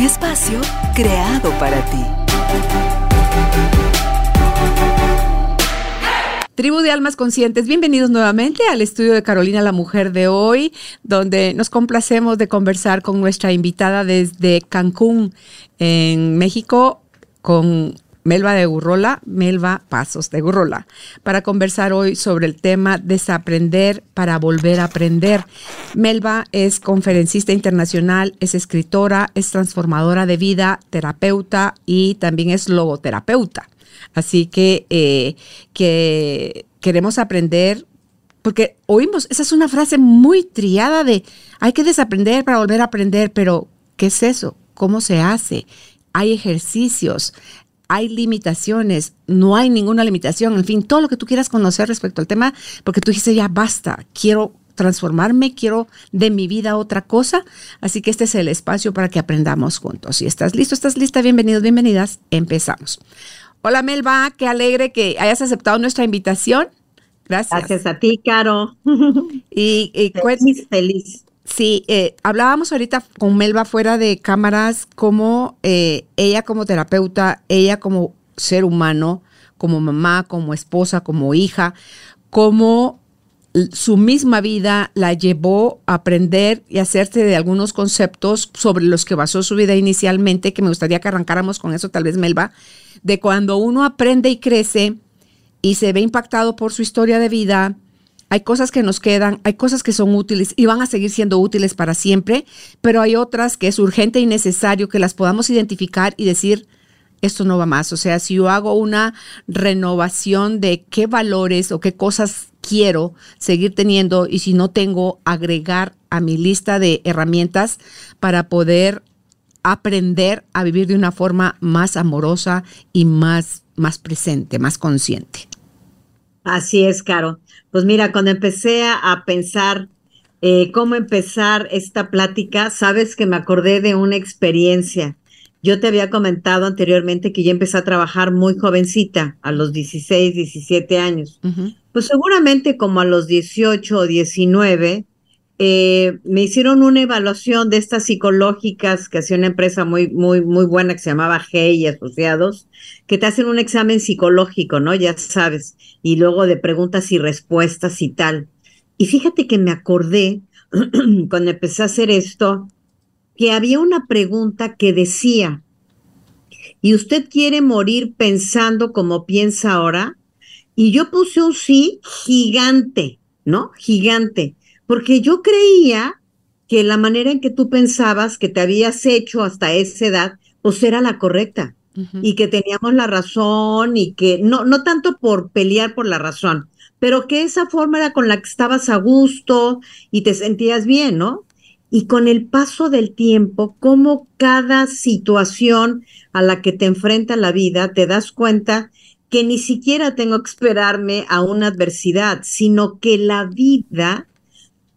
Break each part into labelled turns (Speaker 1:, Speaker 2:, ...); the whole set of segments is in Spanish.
Speaker 1: Espacio creado para ti.
Speaker 2: Tribu de Almas Conscientes, bienvenidos nuevamente al estudio de Carolina, la mujer de hoy, donde nos complacemos de conversar con nuestra invitada desde Cancún, en México, con Melba de Gurrola, Melba Pasos de Gurrola, para conversar hoy sobre el tema desaprender para volver a aprender. Melba es conferencista internacional, es escritora, es transformadora de vida, terapeuta y también es logoterapeuta. Así que, eh, que queremos aprender, porque oímos, esa es una frase muy triada de hay que desaprender para volver a aprender, pero ¿qué es eso? ¿Cómo se hace? Hay ejercicios, hay limitaciones, no hay ninguna limitación, en fin, todo lo que tú quieras conocer respecto al tema, porque tú dijiste ya basta, quiero transformarme, quiero de mi vida otra cosa, así que este es el espacio para que aprendamos juntos. Si estás listo, estás lista, bienvenidos, bienvenidas, empezamos. Hola Melba, qué alegre que hayas aceptado nuestra invitación. Gracias.
Speaker 3: Gracias a ti, Caro.
Speaker 2: Y,
Speaker 3: feliz, feliz.
Speaker 2: Sí, eh, hablábamos ahorita con Melba fuera de cámaras, como eh, ella como terapeuta, ella como ser humano, como mamá, como esposa, como hija, como su misma vida la llevó a aprender y hacerse de algunos conceptos sobre los que basó su vida inicialmente, que me gustaría que arrancáramos con eso, tal vez Melba, de cuando uno aprende y crece y se ve impactado por su historia de vida, hay cosas que nos quedan, hay cosas que son útiles y van a seguir siendo útiles para siempre, pero hay otras que es urgente y necesario que las podamos identificar y decir, esto no va más. O sea, si yo hago una renovación de qué valores o qué cosas quiero seguir teniendo y si no tengo, agregar a mi lista de herramientas para poder aprender a vivir de una forma más amorosa y más, más presente, más consciente.
Speaker 3: Así es, Caro. Pues mira, cuando empecé a pensar eh, cómo empezar esta plática, sabes que me acordé de una experiencia. Yo te había comentado anteriormente que yo empecé a trabajar muy jovencita, a los 16, 17 años. Pues seguramente como a los 18 o 19, eh, me hicieron una evaluación de estas psicológicas que hacía una empresa muy, muy, muy buena que se llamaba G y Asociados, que te hacen un examen psicológico, ¿no? Ya sabes, y luego de preguntas y respuestas y tal. Y fíjate que me acordé cuando empecé a hacer esto, que había una pregunta que decía, ¿y usted quiere morir pensando como piensa ahora? Y yo puse un sí gigante, ¿no? Gigante, porque yo creía que la manera en que tú pensabas que te habías hecho hasta esa edad, pues era la correcta y que teníamos la razón y que no, no tanto por pelear por la razón, pero que esa forma era con la que estabas a gusto y te sentías bien, ¿no? Y con el paso del tiempo, como cada situación a la que te enfrenta la vida, te das cuenta que ni siquiera tengo que esperarme a una adversidad, sino que la vida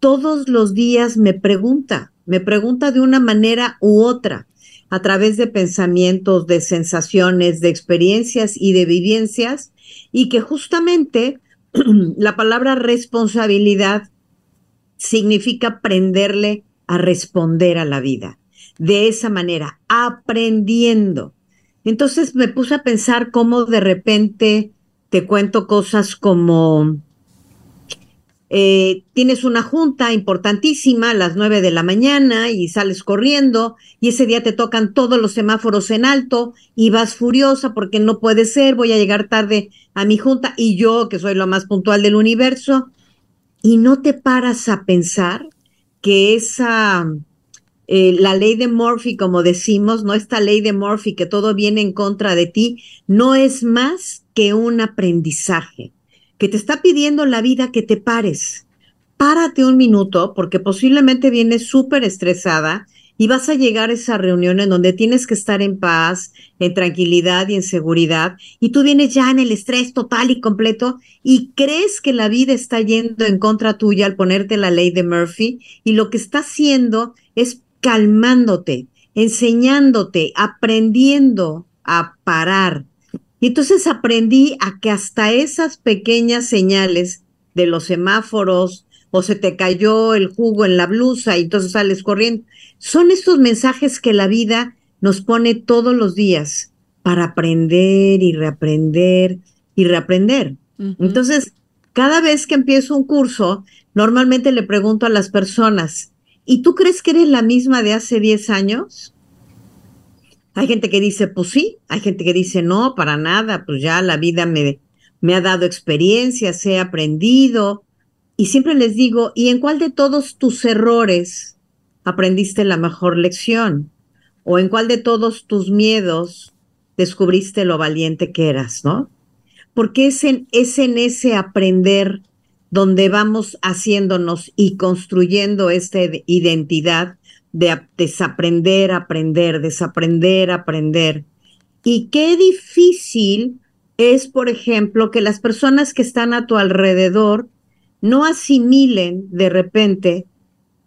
Speaker 3: todos los días me pregunta, me pregunta de una manera u otra, a través de pensamientos, de sensaciones, de experiencias y de vivencias, y que justamente la palabra responsabilidad significa aprenderle a responder a la vida. De esa manera, aprendiendo. Entonces me puse a pensar cómo de repente te cuento cosas como, eh, tienes una junta importantísima a las nueve de la mañana y sales corriendo y ese día te tocan todos los semáforos en alto y vas furiosa porque no puede ser, voy a llegar tarde a mi junta y yo, que soy lo más puntual del universo, y no te paras a pensar que esa eh, la ley de Murphy, como decimos, no esta ley de Murphy que todo viene en contra de ti, no es más que un aprendizaje que te está pidiendo la vida que te pares. Párate un minuto porque posiblemente vienes súper estresada y vas a llegar a esa reunión en donde tienes que estar en paz, en tranquilidad y en seguridad, y tú vienes ya en el estrés total y completo y crees que la vida está yendo en contra tuya al ponerte la ley de Murphy y lo que está haciendo es calmándote, enseñándote, aprendiendo a parar. Y entonces aprendí a que hasta esas pequeñas señales de los semáforos, o se te cayó el jugo en la blusa y entonces sales corriendo. Son estos mensajes que la vida nos pone todos los días para aprender y reaprender y reaprender. Entonces, cada vez que empiezo un curso, normalmente le pregunto a las personas, ¿y tú crees que eres la misma de hace 10 años? Hay gente que dice, pues sí, hay gente que dice, no, para nada, pues ya la vida me, me ha dado experiencias, he aprendido, y siempre les digo, ¿y en cuál de todos tus errores aprendiste la mejor lección? ¿O en cuál de todos tus miedos descubriste lo valiente que eras, no? Porque es en, es en ese aprender donde vamos haciéndonos y construyendo esta identidad de desaprender, aprender, desaprender, aprender. Y qué difícil es, por ejemplo, que las personas que están a tu alrededor no asimilen de repente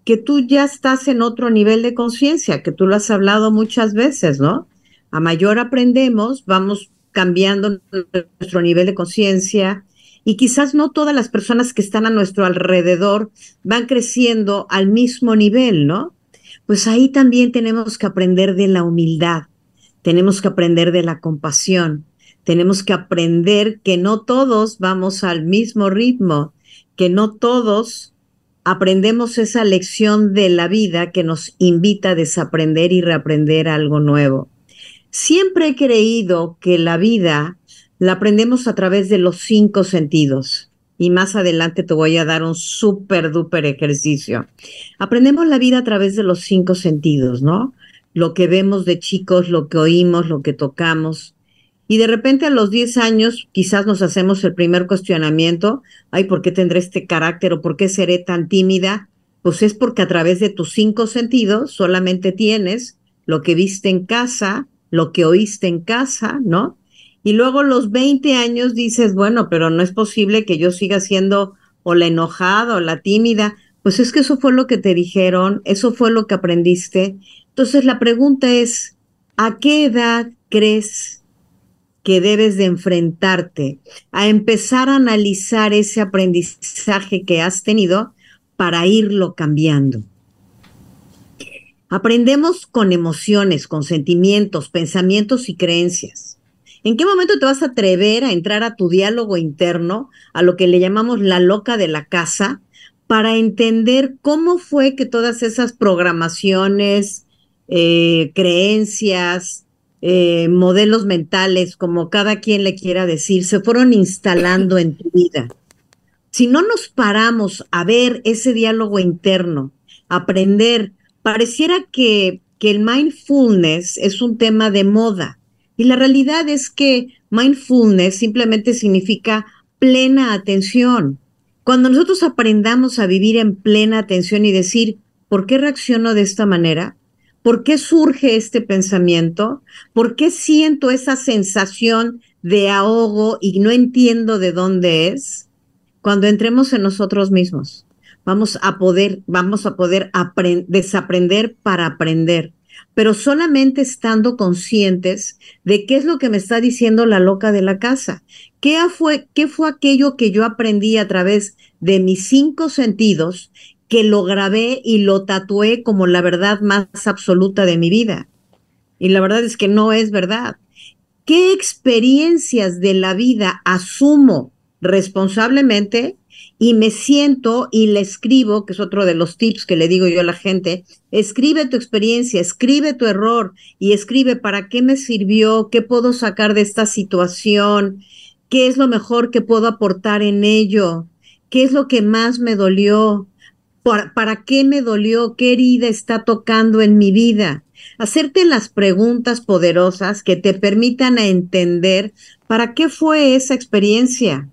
Speaker 3: que tú ya estás en otro nivel de conciencia, que tú lo has hablado muchas veces, ¿no? A mayor aprendemos, vamos cambiando nuestro nivel de conciencia y quizás no todas las personas que están a nuestro alrededor van creciendo al mismo nivel, ¿no? Pues ahí también tenemos que aprender de la humildad, tenemos que aprender de la compasión, tenemos que aprender que no todos vamos al mismo ritmo, que no todos aprendemos esa lección de la vida que nos invita a desaprender y reaprender algo nuevo. Siempre he creído que la vida la aprendemos a través de los cinco sentidos. Y más adelante te voy a dar un súper duper ejercicio. Aprendemos la vida a través de los cinco sentidos, ¿no? Lo que vemos de chicos, lo que oímos, lo que tocamos, y de repente a los 10 años quizás nos hacemos el primer cuestionamiento, ay, ¿por qué tendré este carácter o por qué seré tan tímida? Pues es porque a través de tus cinco sentidos solamente tienes lo que viste en casa, lo que oíste en casa, ¿no? Y luego los 20 años dices, bueno, pero no es posible que yo siga siendo o la enojada o la tímida. Pues es que eso fue lo que te dijeron, eso fue lo que aprendiste. Entonces la pregunta es, ¿a qué edad crees que debes de enfrentarte a empezar a analizar ese aprendizaje que has tenido para irlo cambiando. Aprendemos con emociones, con sentimientos, pensamientos y creencias. ¿En qué momento te vas a atrever a entrar a tu diálogo interno, a lo que le llamamos la loca de la casa, para entender cómo fue que todas esas programaciones, eh, creencias, eh, modelos mentales, como cada quien le quiera decir, se fueron instalando en tu vida. Si no nos paramos a ver ese diálogo interno, aprender, pareciera que, que el mindfulness es un tema de moda. Y la realidad es que mindfulness simplemente significa plena atención. Cuando nosotros aprendamos a vivir en plena atención y decir, ¿por qué reacciono de esta manera? ¿Por qué surge este pensamiento? ¿Por qué siento esa sensación de ahogo y no entiendo de dónde es? Cuando entremos en nosotros mismos, vamos a poder, vamos a poder desaprender para aprender, pero solamente estando conscientes de qué es lo que me está diciendo la loca de la casa. ¿Qué fue, qué fue aquello que yo aprendí a través de mis cinco sentidos que lo grabé y lo tatué como la verdad más absoluta de mi vida. Y la verdad es que no es verdad. ¿Qué experiencias de la vida asumo responsablemente y me siento y le escribo, que es otro de los tips que le digo yo a la gente, escribe tu experiencia, escribe tu error y escribe para qué me sirvió, qué puedo sacar de esta situación, qué es lo mejor que puedo aportar en ello, qué es lo que más me dolió, ¿Para, qué me dolió? ¿Qué herida está tocando en mi vida? Hacerte las preguntas poderosas que te permitan entender para qué fue esa experiencia.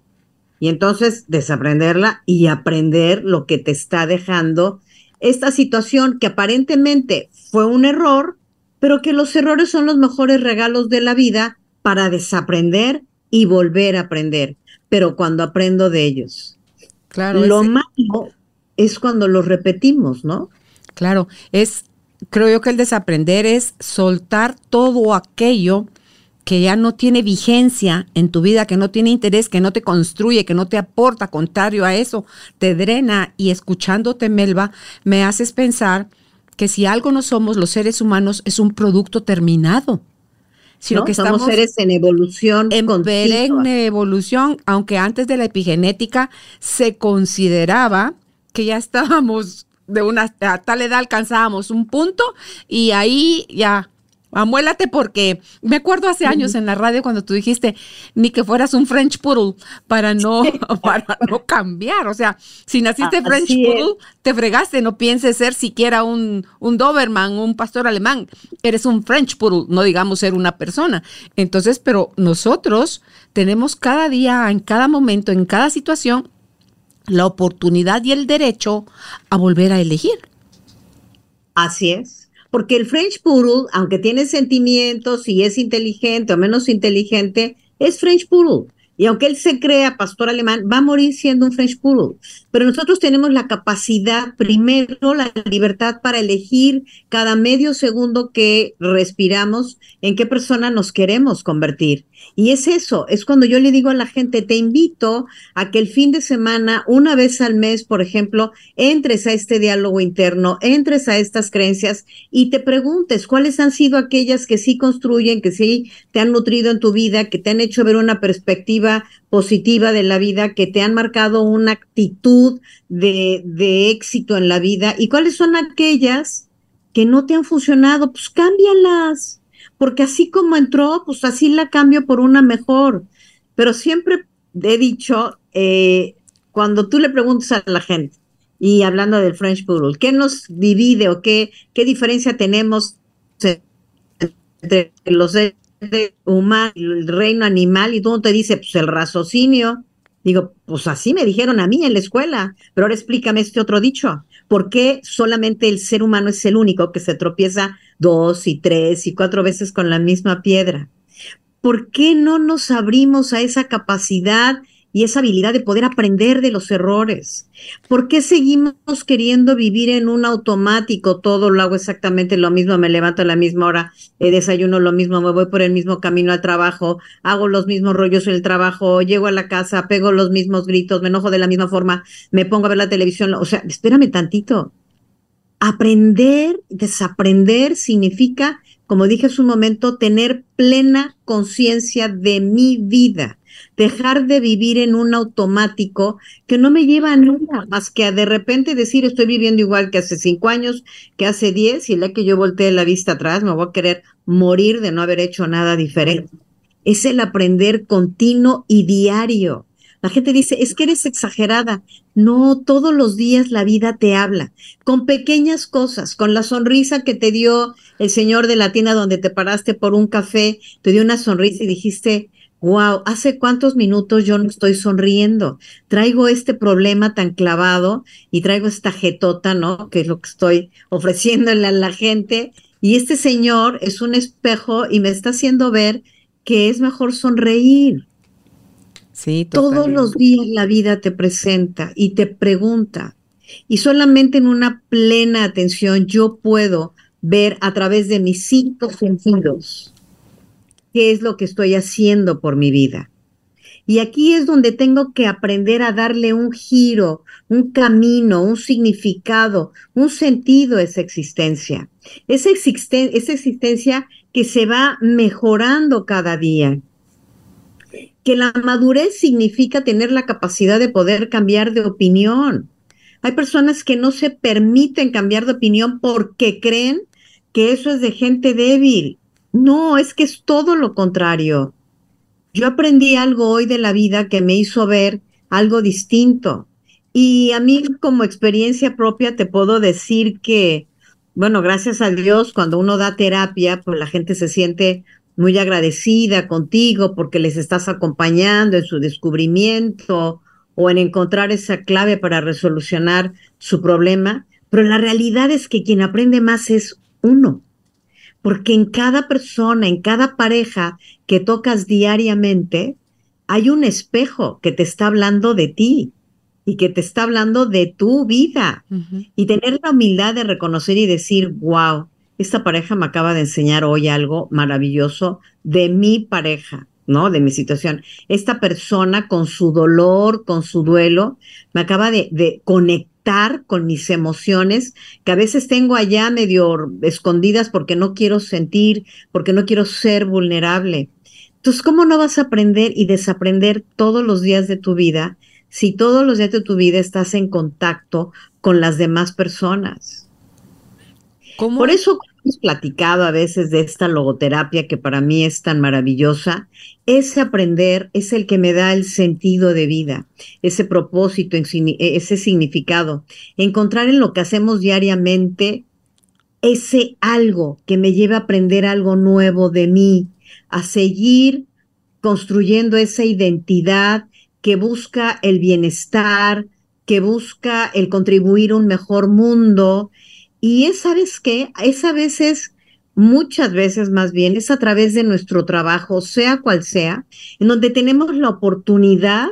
Speaker 3: Y entonces desaprenderla y aprender lo que te está dejando esta situación que aparentemente fue un error, pero que los errores son los mejores regalos de la vida para desaprender y volver a aprender, pero cuando aprendo de ellos. Claro. Lo malo es cuando lo repetimos, ¿no?
Speaker 2: Claro, es, creo yo que el desaprender es soltar todo aquello que ya no tiene vigencia en tu vida, que no tiene interés, que no te construye, que no te aporta, contrario a eso, te drena y escuchándote, Melba, me haces pensar que si algo no somos los seres humanos es un producto terminado.
Speaker 3: Sino que estamos seres en evolución.
Speaker 2: En perenne evolución, aunque antes de la epigenética se consideraba que ya estábamos de una a tal edad alcanzábamos un punto y ahí ya amuélate porque me acuerdo hace años en la radio cuando tú dijiste ni que fueras un French Poodle para no, para no cambiar. O sea, si naciste French Poodle, te fregaste, no pienses ser siquiera un, un Doberman, un pastor alemán. Eres un French Poodle, no digamos ser una persona. Entonces, pero nosotros tenemos cada día, en cada momento, en cada situación, la oportunidad y el derecho a volver a elegir.
Speaker 3: Así es porque el French Poodle, aunque tiene sentimientos y es inteligente o menos inteligente, es French Poodle. Y aunque él se crea pastor alemán, va a morir siendo un French Poodle. Pero nosotros tenemos la capacidad, primero, la libertad para elegir cada medio segundo que respiramos en qué persona nos queremos convertir. Y es eso, es cuando yo le digo a la gente, te invito a que el fin de semana, una vez al mes, por ejemplo, entres a este diálogo interno, entres a estas creencias y te preguntes cuáles han sido aquellas que sí construyen, que sí te han nutrido en tu vida, que te han hecho ver una perspectiva positiva de la vida, que te han marcado una actitud de, de éxito en la vida y cuáles son aquellas que no te han funcionado, pues cámbialas porque así como entró, pues así la cambio por una mejor. Pero siempre he dicho, eh, cuando tú le preguntas a la gente, y hablando del French Poodle, ¿qué nos divide o qué, qué diferencia tenemos entre los y el reino animal? Y tú te dice, pues el raciocinio. Digo, pues así me dijeron a mí en la escuela, pero ahora explícame este otro dicho. ¿Por qué solamente el ser humano es el único que se tropieza dos y tres y cuatro veces con la misma piedra. ¿Por qué no nos abrimos a esa capacidad y esa habilidad de poder aprender de los errores? ¿Por qué seguimos queriendo vivir en un automático? Todo lo hago exactamente lo mismo, me levanto a la misma hora, eh, desayuno lo mismo, me voy por el mismo camino al trabajo, hago los mismos rollos en el trabajo, llego a la casa, pego los mismos gritos, me enojo de la misma forma, me pongo a ver la televisión. O sea, espérame tantito. Aprender, desaprender significa, como dije hace un momento, tener plena conciencia de mi vida, dejar de vivir en un automático que no me lleva a nada más que a de repente decir estoy viviendo igual que hace cinco años, que hace diez, y la que yo volteé la vista atrás, me voy a querer morir de no haber hecho nada diferente. Es el aprender continuo y diario. La gente dice, es que eres exagerada. No, todos los días la vida te habla, con pequeñas cosas, con la sonrisa que te dio el señor de la tienda donde te paraste por un café, te dio una sonrisa y dijiste, wow, hace cuántos minutos yo no estoy sonriendo. Traigo este problema tan clavado y traigo esta jetota, ¿no? Que es lo que estoy ofreciéndole a la gente. Y este señor es un espejo y me está haciendo ver que es mejor sonreír todos los días la vida te presenta y te pregunta. Y solamente en una plena atención yo puedo ver a través de mis cinco sentidos qué es lo que estoy haciendo por mi vida. Y aquí es donde tengo que aprender a darle un giro, un camino, un significado, un sentido a esa existencia. Esa, esa existencia que se va mejorando cada día que la madurez significa tener la capacidad de poder cambiar de opinión. Hay personas que no se permiten cambiar de opinión porque creen que eso es de gente débil. No, es que es todo lo contrario. Yo aprendí algo hoy de la vida que me hizo ver algo distinto. Y a mí como experiencia propia te puedo decir que, bueno, gracias a Dios, cuando uno da terapia, pues la gente se siente muy agradecida contigo porque les estás acompañando en su descubrimiento o en encontrar esa clave para resolucionar su problema, pero la realidad es que quien aprende más es uno, porque en cada persona, en cada pareja que tocas diariamente, hay un espejo que te está hablando de ti y que te está hablando de tu vida. Y tener la humildad de reconocer y decir, wow, esta pareja me acaba de enseñar hoy algo maravilloso de mi pareja, ¿no? De mi situación. Esta persona con su dolor, con su duelo, me acaba de, de conectar con mis emociones que a veces tengo allá medio escondidas porque no quiero sentir, porque no quiero ser vulnerable. Entonces, ¿cómo no vas a aprender y desaprender todos los días de tu vida si todos los días de tu vida estás en contacto con las demás personas? Por eso hemos platicado a veces de esta logoterapia que para mí es tan maravillosa. Ese aprender es el que me da el sentido de vida, ese propósito, ese significado. Encontrar en lo que hacemos diariamente ese algo que me lleve a aprender algo nuevo de mí, a seguir construyendo esa identidad que busca el bienestar, que busca el contribuir a un mejor mundo. Y es, ¿sabes qué? Es a veces, muchas veces más bien, es a través de nuestro trabajo, sea cual sea, en donde tenemos la oportunidad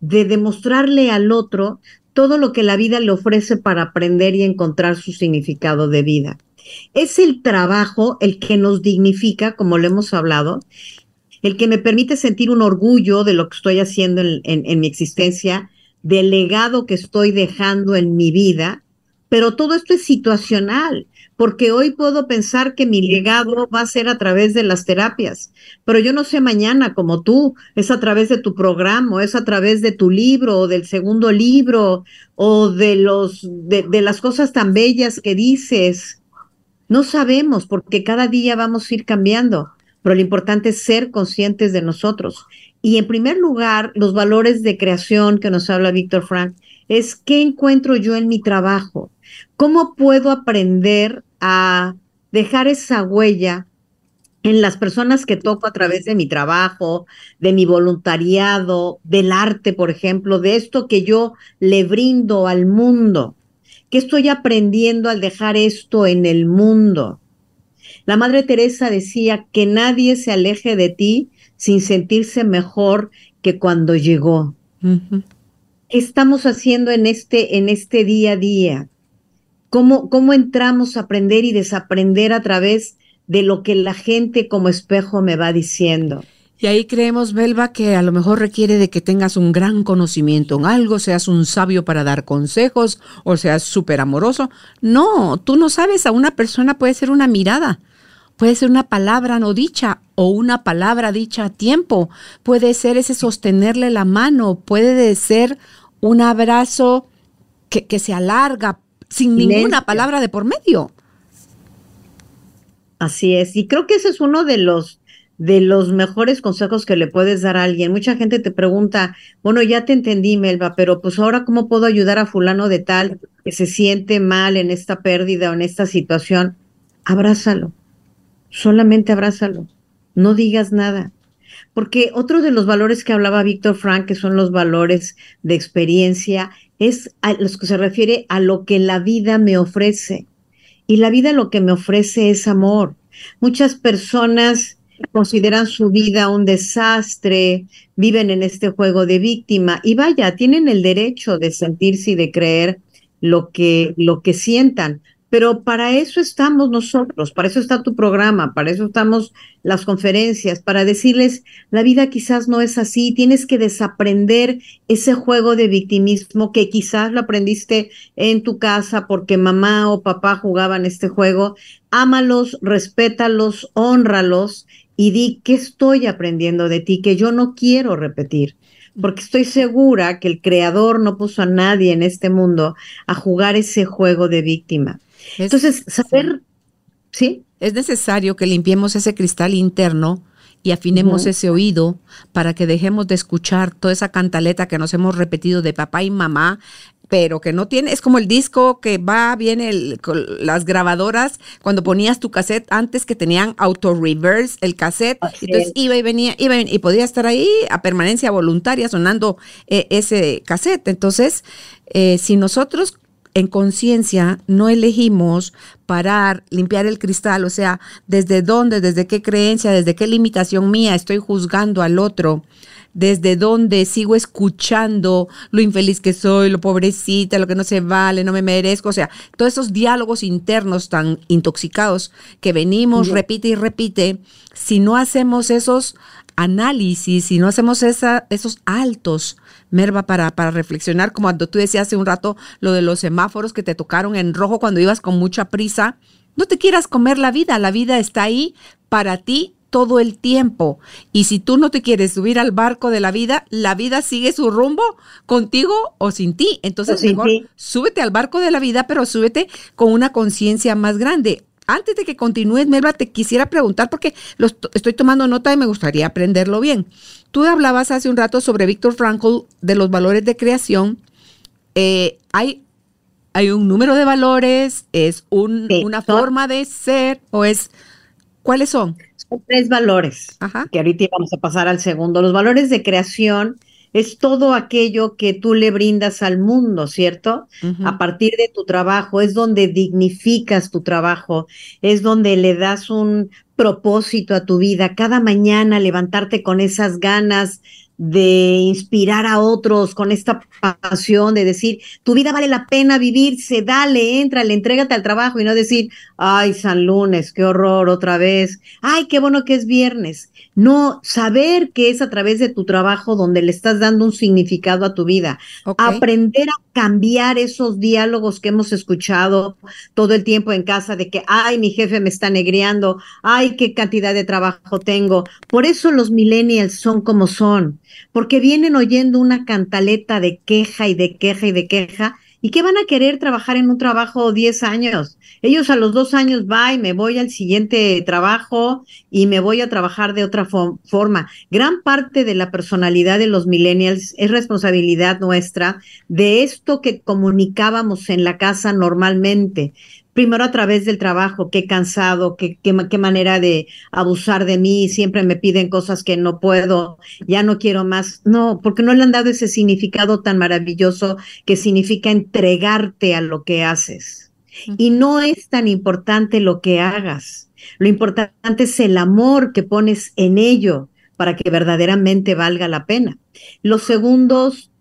Speaker 3: de demostrarle al otro todo lo que la vida le ofrece para aprender y encontrar su significado de vida. Es el trabajo el que nos dignifica, como lo hemos hablado, el que me permite sentir un orgullo de lo que estoy haciendo en, mi existencia, del legado que estoy dejando en mi vida, pero todo esto es situacional, porque hoy puedo pensar que mi legado va a ser a través de las terapias, pero yo no sé mañana como tú, es a través de tu programa, es a través de tu libro o del segundo libro o de los de, las cosas tan bellas que dices no sabemos porque cada día vamos a ir cambiando, pero lo importante es ser conscientes de nosotros. Y en primer lugar, los valores de creación que nos habla Víctor Frank es qué encuentro yo en mi trabajo, cómo puedo aprender a dejar esa huella en las personas que toco a través de mi trabajo, de mi voluntariado, del arte, por ejemplo, de esto que yo le brindo al mundo. ¿Qué estoy aprendiendo al dejar esto en el mundo? La Madre Teresa decía que nadie se aleje de ti sin sentirse mejor que cuando llegó. ¿Qué estamos haciendo en este, en este día a día? ¿Cómo, ¿Cómo entramos a aprender y desaprender a través de lo que la gente como espejo me va diciendo?
Speaker 2: Y ahí creemos, Belva, que a lo mejor requiere de que tengas un gran conocimiento en algo, seas un sabio para dar consejos o seas súper amoroso. No, tú no sabes, a una persona puede ser una mirada, puede ser una palabra no dicha o una palabra dicha a tiempo, puede ser ese sostenerle la mano, puede ser un abrazo que, que se alarga sin ninguna palabra de por medio.
Speaker 3: Así es, y creo que ese es uno de los de los mejores consejos que le puedes dar a alguien. Mucha gente te pregunta, bueno, ya te entendí, Melba, pero pues ahora cómo puedo ayudar a fulano de tal que se siente mal en esta pérdida o en esta situación. Abrázalo, solamente abrázalo, no digas nada. Porque otro de los valores que hablaba Víctor Frank, que son los valores de experiencia, es a los que se refiere a lo que la vida me ofrece. Y la vida lo que me ofrece es amor. Muchas personas consideran su vida un desastre, viven en este juego de víctima y vaya, tienen el derecho de sentirse y de creer lo que, lo que sientan. Pero para eso estamos nosotros, para eso está tu programa, para eso estamos las conferencias, para decirles, la vida quizás no es así, tienes que desaprender ese juego de victimismo que quizás lo aprendiste en tu casa porque mamá o papá jugaban este juego. Ámalos, respétalos, honralos y di qué estoy aprendiendo de ti que yo no quiero repetir, porque estoy segura que el creador no puso a nadie en este mundo a jugar ese juego de víctima. Entonces, saber, ¿sí?
Speaker 2: Es necesario que limpiemos ese cristal interno y afinemos ese oído para que dejemos de escuchar toda esa cantaleta que nos hemos repetido de papá y mamá pero que no tiene, es como el disco que va, viene el, las grabadoras, cuando ponías tu cassette antes que tenían auto reverse el cassette, entonces iba y venía, iba y, podía estar ahí a permanencia voluntaria sonando eh, ese cassette. Entonces, eh, si nosotros en conciencia no elegimos parar, limpiar el cristal, o sea, desde dónde, desde qué creencia, desde qué limitación mía estoy juzgando al otro, desde dónde sigo escuchando lo infeliz que soy, lo pobrecita, lo que no se vale, no me merezco, o sea, todos esos diálogos internos tan intoxicados que venimos, repite y repite, si no hacemos esos análisis, si no hacemos esa, esos altos, Merva, para, para reflexionar, como cuando tú decías hace un rato lo de los semáforos que te tocaron en rojo cuando ibas con mucha prisa, no te quieras comer la vida, la vida está ahí para ti todo el tiempo. Y si tú no te quieres subir al barco de la vida, la vida sigue su rumbo contigo o sin ti. Entonces, mejor súbete al barco de la vida, pero súbete con una conciencia más grande. Antes de que continúes, Melba, te quisiera preguntar, porque lo estoy tomando nota y me gustaría aprenderlo bien. Tú hablabas hace un rato sobre Víctor Frankl de los valores de creación. Eh, hay, hay un número de valores, es una forma de ser o es... ¿Cuáles son?
Speaker 3: tres valores, que ahorita vamos a pasar al segundo. Los valores de creación es todo aquello que tú le brindas al mundo, ¿cierto? A partir de tu trabajo, es donde dignificas tu trabajo, es donde le das un propósito a tu vida. Cada mañana levantarte con esas ganas de inspirar a otros con esta pasión de decir, tu vida vale la pena vivirse, dale, entra, le entrégate al trabajo y no decir, ay, San Lunes, qué horror otra vez, ay, qué bueno que es viernes. No, saber que es a través de tu trabajo donde le estás dando un significado a tu vida. Aprender a cambiar esos diálogos que hemos escuchado todo el tiempo en casa de que, ay, mi jefe me está negreando, ay, qué cantidad de trabajo tengo. Por eso los millennials son como son, porque vienen oyendo una cantaleta de queja y de queja y de queja ¿Y qué van a querer trabajar en un trabajo 10 años? Ellos a los dos años va y me voy al siguiente trabajo y me voy a trabajar de otra forma. Gran parte de la personalidad de los millennials es responsabilidad nuestra de esto que comunicábamos en la casa normalmente primero a través del trabajo, qué cansado, qué, qué, qué, manera de abusar de mí, siempre me piden cosas que no puedo, ya no quiero más. No, porque no le han dado ese significado tan maravilloso que significa entregarte a lo que haces. Y no es tan importante lo que hagas, lo importante es el amor que pones en ello para que verdaderamente valga la pena. Los segundos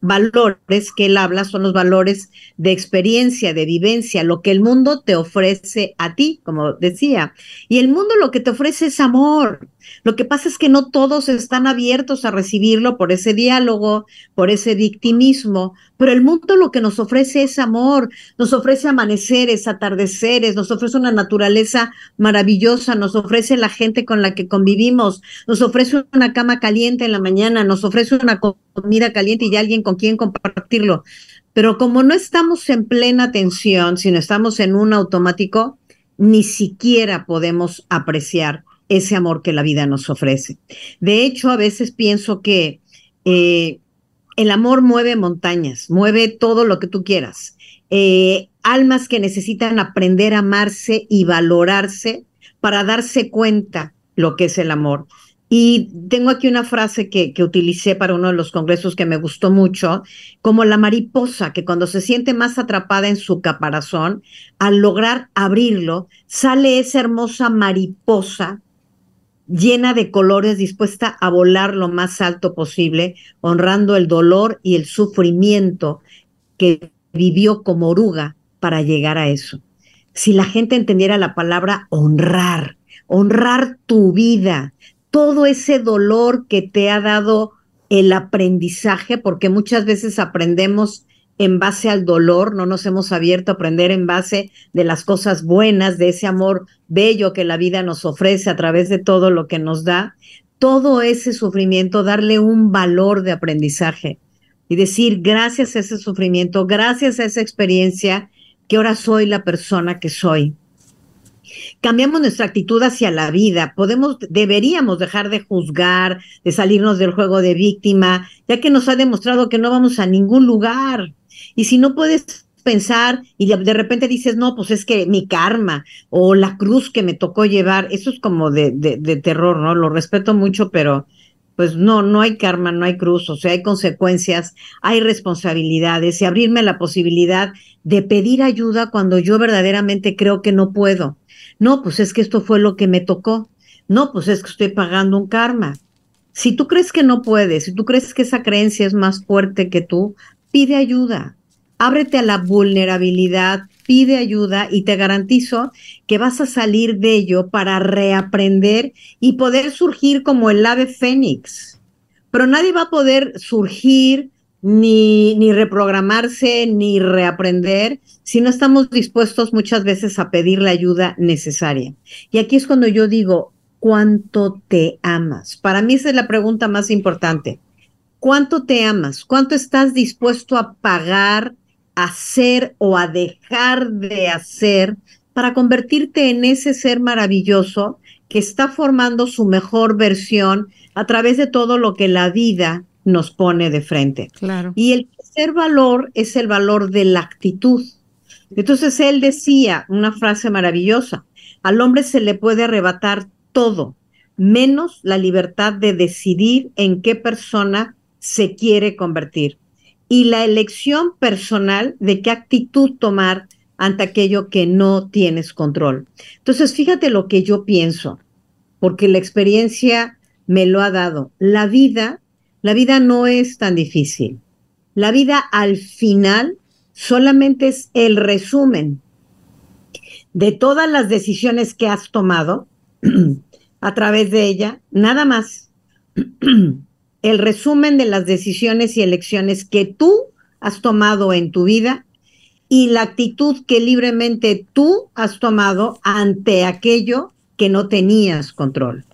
Speaker 3: valores que él habla son los valores de experiencia, de vivencia, lo que el mundo te ofrece a ti, como decía. Y el mundo lo que te ofrece es amor. Lo que pasa es que no todos están abiertos a recibirlo por ese diálogo, por ese victimismo, pero el mundo lo que nos ofrece es amor, nos ofrece amaneceres, atardeceres, nos ofrece una naturaleza maravillosa, nos ofrece la gente con la que convivimos, nos ofrece una cama caliente en la mañana, nos ofrece una comida caliente y alguien con quien compartirlo. Pero como no estamos en plena tensión, sino estamos en un automático, ni siquiera podemos apreciar ese amor que la vida nos ofrece. De hecho, a veces pienso que eh, el amor mueve montañas, mueve todo lo que tú quieras. Eh, almas que necesitan aprender a amarse y valorarse para darse cuenta lo que es el amor. Y tengo aquí una frase que, que, utilicé para uno de los congresos que me gustó mucho, como la mariposa, que cuando se siente más atrapada en su caparazón, al lograr abrirlo, sale esa hermosa mariposa llena de colores, dispuesta a volar lo más alto posible, honrando el dolor y el sufrimiento que vivió como oruga para llegar a eso. Si la gente entendiera la palabra honrar, honrar tu vida, todo ese dolor que te ha dado el aprendizaje, porque muchas veces aprendemos en base al dolor, no nos hemos abierto a aprender en base de las cosas buenas, de ese amor bello que la vida nos ofrece a través de todo lo que nos da, todo ese sufrimiento, darle un valor de aprendizaje y decir, gracias a ese sufrimiento, gracias a esa experiencia, que ahora soy la persona que soy cambiamos nuestra actitud hacia la vida, podemos, deberíamos dejar de juzgar, de salirnos del juego de víctima, ya que nos ha demostrado que no vamos a ningún lugar. Y si no puedes pensar y de, repente dices, no, pues es que mi karma o la cruz que me tocó llevar, eso es como de, de, de terror, ¿no? Lo respeto mucho, pero pues no, no hay karma, no hay cruz, o sea, hay consecuencias, hay responsabilidades y abrirme la posibilidad de pedir ayuda cuando yo verdaderamente creo que no puedo. No, pues es que esto fue lo que me tocó. No, pues es que estoy pagando un karma. Si tú crees que no puedes, si tú crees que esa creencia es más fuerte que tú, pide ayuda. Ábrete a la vulnerabilidad, pide ayuda y te garantizo que vas a salir de ello para reaprender y poder surgir como el ave fénix. Pero nadie va a poder surgir ni, ni reprogramarse ni reaprender si no estamos dispuestos muchas veces a pedir la ayuda necesaria. Y aquí es cuando yo digo, ¿cuánto te amas? Para mí esa es la pregunta más importante. ¿Cuánto te amas? ¿Cuánto estás dispuesto a pagar hacer o a dejar de hacer para convertirte en ese ser maravilloso que está formando su mejor versión a través de todo lo que la vida nos pone de frente.
Speaker 2: Claro.
Speaker 3: Y el tercer valor es el valor de la actitud. Entonces él decía una frase maravillosa, al hombre se le puede arrebatar todo, menos la libertad de decidir en qué persona se quiere convertir y la elección personal de qué actitud tomar ante aquello que no tienes control. Entonces, fíjate lo que yo pienso, porque la experiencia me lo ha dado. La vida, la vida no es tan difícil. La vida al final solamente es el resumen de todas las decisiones que has tomado a través de ella, nada más. el resumen de las decisiones y elecciones que tú has tomado en tu vida y la actitud que libremente tú has tomado ante aquello que no tenías control.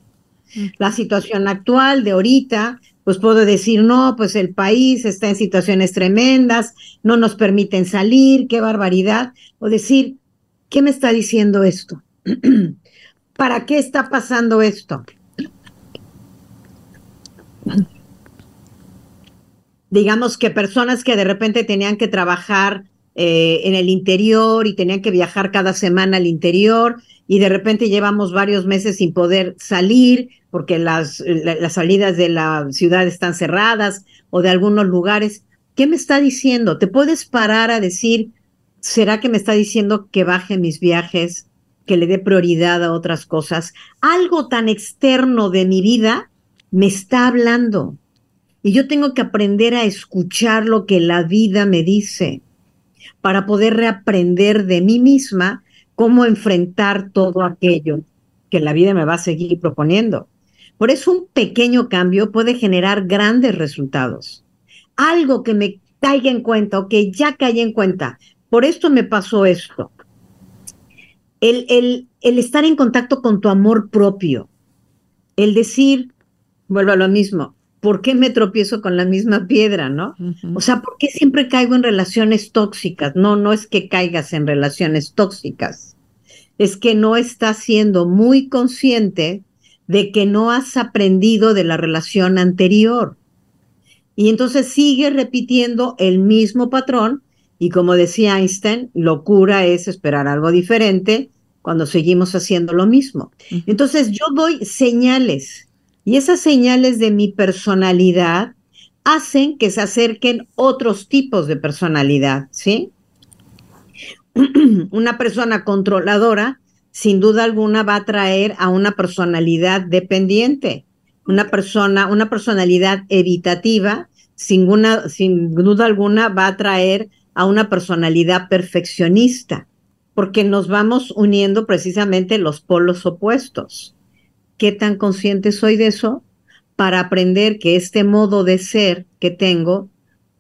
Speaker 3: Mm. La situación actual de ahorita, pues puedo decir, no, pues el país está en situaciones tremendas, no nos permiten salir, qué barbaridad. O decir, ¿qué me está diciendo esto? ¿Para qué está pasando esto? Digamos que personas que de repente tenían que trabajar eh, en el interior y tenían que viajar cada semana al interior y de repente llevamos varios meses sin poder salir porque las, las salidas de la ciudad están cerradas o de algunos lugares. ¿Qué me está diciendo? ¿Te puedes parar a decir, ¿será que me está diciendo que baje mis viajes, que le dé prioridad a otras cosas? Algo tan externo de mi vida me está hablando y yo tengo que aprender a escuchar lo que la vida me dice para poder reaprender de mí misma cómo enfrentar todo aquello que la vida me va a seguir proponiendo. Por eso un pequeño cambio puede generar grandes resultados. Algo que me caiga en cuenta o que ya caí en cuenta. Por esto me pasó esto. El, el, el estar en contacto con tu amor propio. El decir, vuelvo a lo mismo, ¿por qué me tropiezo con la misma piedra, no? O sea, ¿por qué siempre caigo en relaciones tóxicas? No, no es que caigas en relaciones tóxicas, es que no estás siendo muy consciente de que no has aprendido de la relación anterior. Y entonces sigue repitiendo el mismo patrón y como decía Einstein, locura es esperar algo diferente cuando seguimos haciendo lo mismo. Entonces yo doy señales y esas señales de mi personalidad hacen que se acerquen otros tipos de personalidad, ¿sí? una persona controladora, sin duda alguna, va a traer a una personalidad dependiente. Una persona, una personalidad evitativa, sin, sin duda alguna, va a traer a una personalidad perfeccionista, porque nos vamos uniendo precisamente los polos opuestos qué tan consciente soy de eso para aprender que este modo de ser que tengo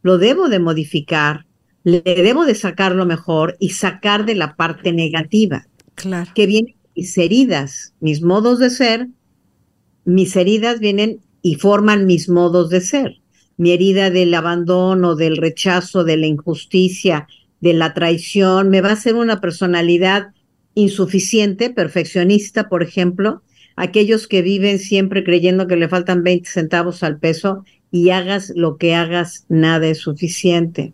Speaker 3: lo debo de modificar, le debo de sacar lo mejor y sacar de la parte negativa.
Speaker 2: Claro.
Speaker 3: Que vienen mis heridas, mis modos de ser, mis heridas vienen y forman mis modos de ser. Mi herida del abandono, del rechazo, de la injusticia, de la traición, me va a hacer una personalidad insuficiente, perfeccionista, por ejemplo, aquellos que viven siempre creyendo que le faltan 20 centavos al peso y hagas lo que hagas, nada es suficiente.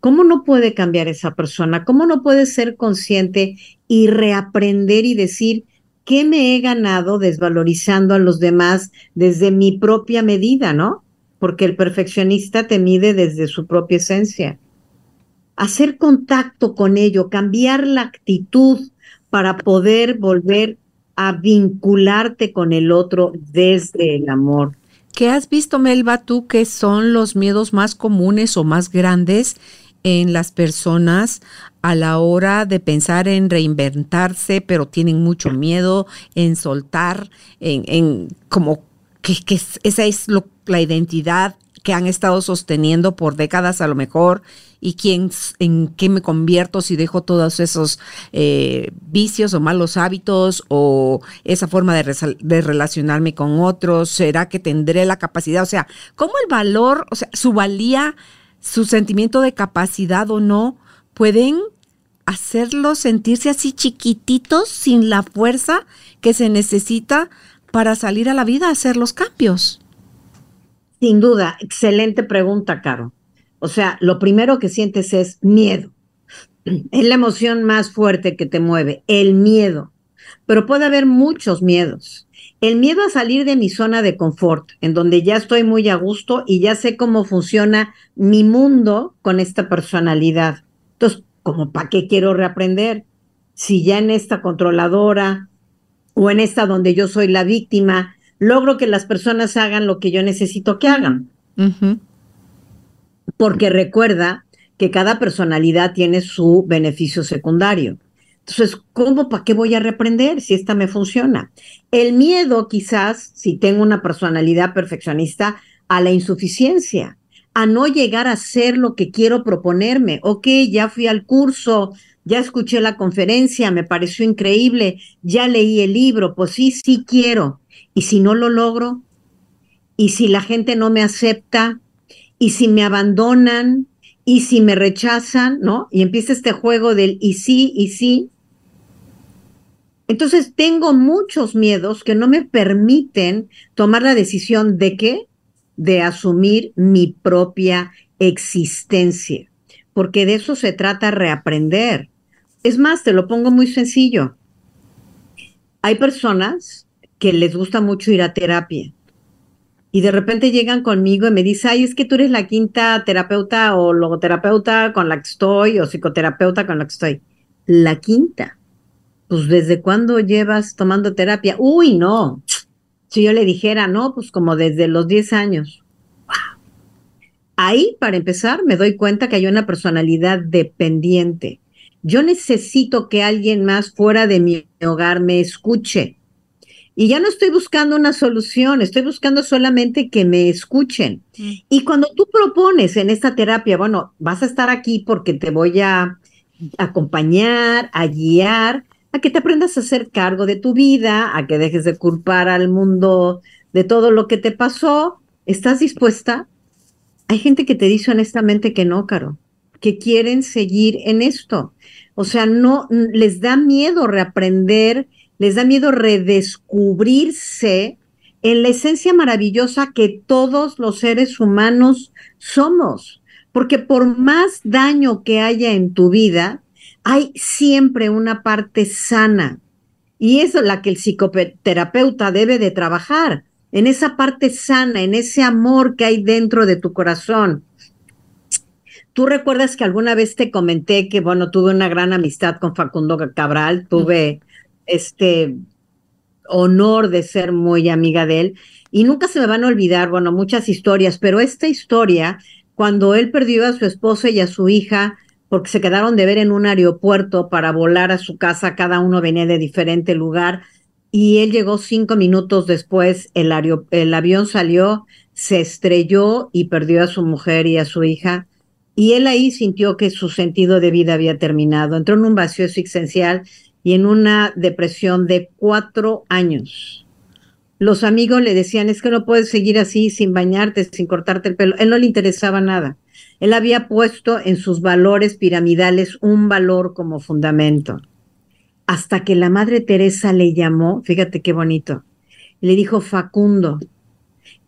Speaker 3: ¿Cómo no puede cambiar esa persona? ¿Cómo no puede ser consciente y reaprender y decir ¿qué me he ganado desvalorizando a los demás desde mi propia medida, no? Porque el perfeccionista te mide desde su propia esencia. Hacer contacto con ello, cambiar la actitud para poder volver a vincularte con el otro desde el amor.
Speaker 2: ¿Qué has visto, Melba, tú que son los miedos más comunes o más grandes en las personas a la hora de pensar en reinventarse, pero tienen mucho miedo en soltar, en, como que, esa es la identidad que han estado sosteniendo por décadas a lo mejor y quién, en qué me convierto si dejo todos esos eh, vicios o malos hábitos o esa forma de, de, relacionarme con otros, será que tendré la capacidad, o sea, cómo el valor, o sea, su valía su sentimiento de capacidad o no, pueden hacerlos sentirse así chiquititos sin la fuerza que se necesita para salir a la vida a hacer los cambios.
Speaker 3: Sin duda, excelente pregunta, Caro. O sea, lo primero que sientes es miedo. Es la emoción más fuerte que te mueve, el miedo. Pero puede haber muchos miedos. El miedo a salir de mi zona de confort, en donde ya estoy muy a gusto y ya sé cómo funciona mi mundo con esta personalidad. Entonces, ¿cómo para qué quiero reaprender? Si ya en esta controladora o en esta donde yo soy la víctima, logro que las personas hagan lo que yo necesito que hagan. Porque recuerda que cada personalidad tiene su beneficio secundario. Entonces, ¿cómo, para qué voy a reprender si esta me funciona? El miedo, quizás, si tengo una personalidad perfeccionista, a la insuficiencia, a no llegar a ser lo que quiero proponerme. Ok, ya fui al curso, ya escuché la conferencia, me pareció increíble, ya leí el libro, pues sí, sí quiero. ¿Y si no lo logro? ¿Y si la gente no me acepta? ¿Y si me abandonan? ¿Y si me rechazan? ¿No? Y empieza este juego del y sí, y sí. Entonces tengo muchos miedos que no me permiten tomar la decisión de qué? De asumir mi propia existencia, porque de eso se trata reaprender. Es más, te lo pongo muy sencillo. Hay personas que les gusta mucho ir a terapia y de repente llegan conmigo y me dicen, ay, es que tú eres la quinta terapeuta o logoterapeuta con la que estoy o psicoterapeuta con la que estoy. La quinta pues ¿desde cuándo llevas tomando terapia? Uy, no. Si yo le dijera, no, pues como desde los 10 años. Ahí, para empezar, me doy cuenta que hay una personalidad dependiente. Yo necesito que alguien más fuera de mi hogar me escuche. Y ya no estoy buscando una solución, estoy buscando solamente que me escuchen. Mm. Y cuando tú propones en esta terapia, bueno, vas a estar aquí porque te voy a acompañar, a guiar, a que te aprendas a hacer cargo de tu vida, a que dejes de culpar al mundo de todo lo que te pasó. ¿Estás dispuesta? Hay gente que te dice honestamente que no, Caro, que quieren seguir en esto. O sea, no les da miedo reaprender, les da miedo redescubrirse en la esencia maravillosa que todos los seres humanos somos. Porque por más daño que haya en tu vida, hay siempre una parte sana y eso es la que el psicoterapeuta debe de trabajar, en esa parte sana, en ese amor que hay dentro de tu corazón. Tú recuerdas que alguna vez te comenté que, bueno, tuve una gran amistad con Facundo Cabral, tuve este honor de ser muy amiga de él y nunca se me van a olvidar, bueno, muchas historias, pero esta historia, cuando él perdió a su esposa y a su hija, porque se quedaron de ver en un aeropuerto para volar a su casa, cada uno venía de diferente lugar y él llegó cinco minutos después, el, el avión salió, se estrelló y perdió a su mujer y a su hija. Y él ahí sintió que su sentido de vida había terminado. Entró en un vacío existencial y en una depresión de cuatro años. Los amigos le decían, es que no puedes seguir así sin bañarte, sin cortarte el pelo. Él no le interesaba nada. Él había puesto en sus valores piramidales un valor como fundamento. Hasta que la Madre Teresa le llamó, fíjate qué bonito, le dijo, Facundo,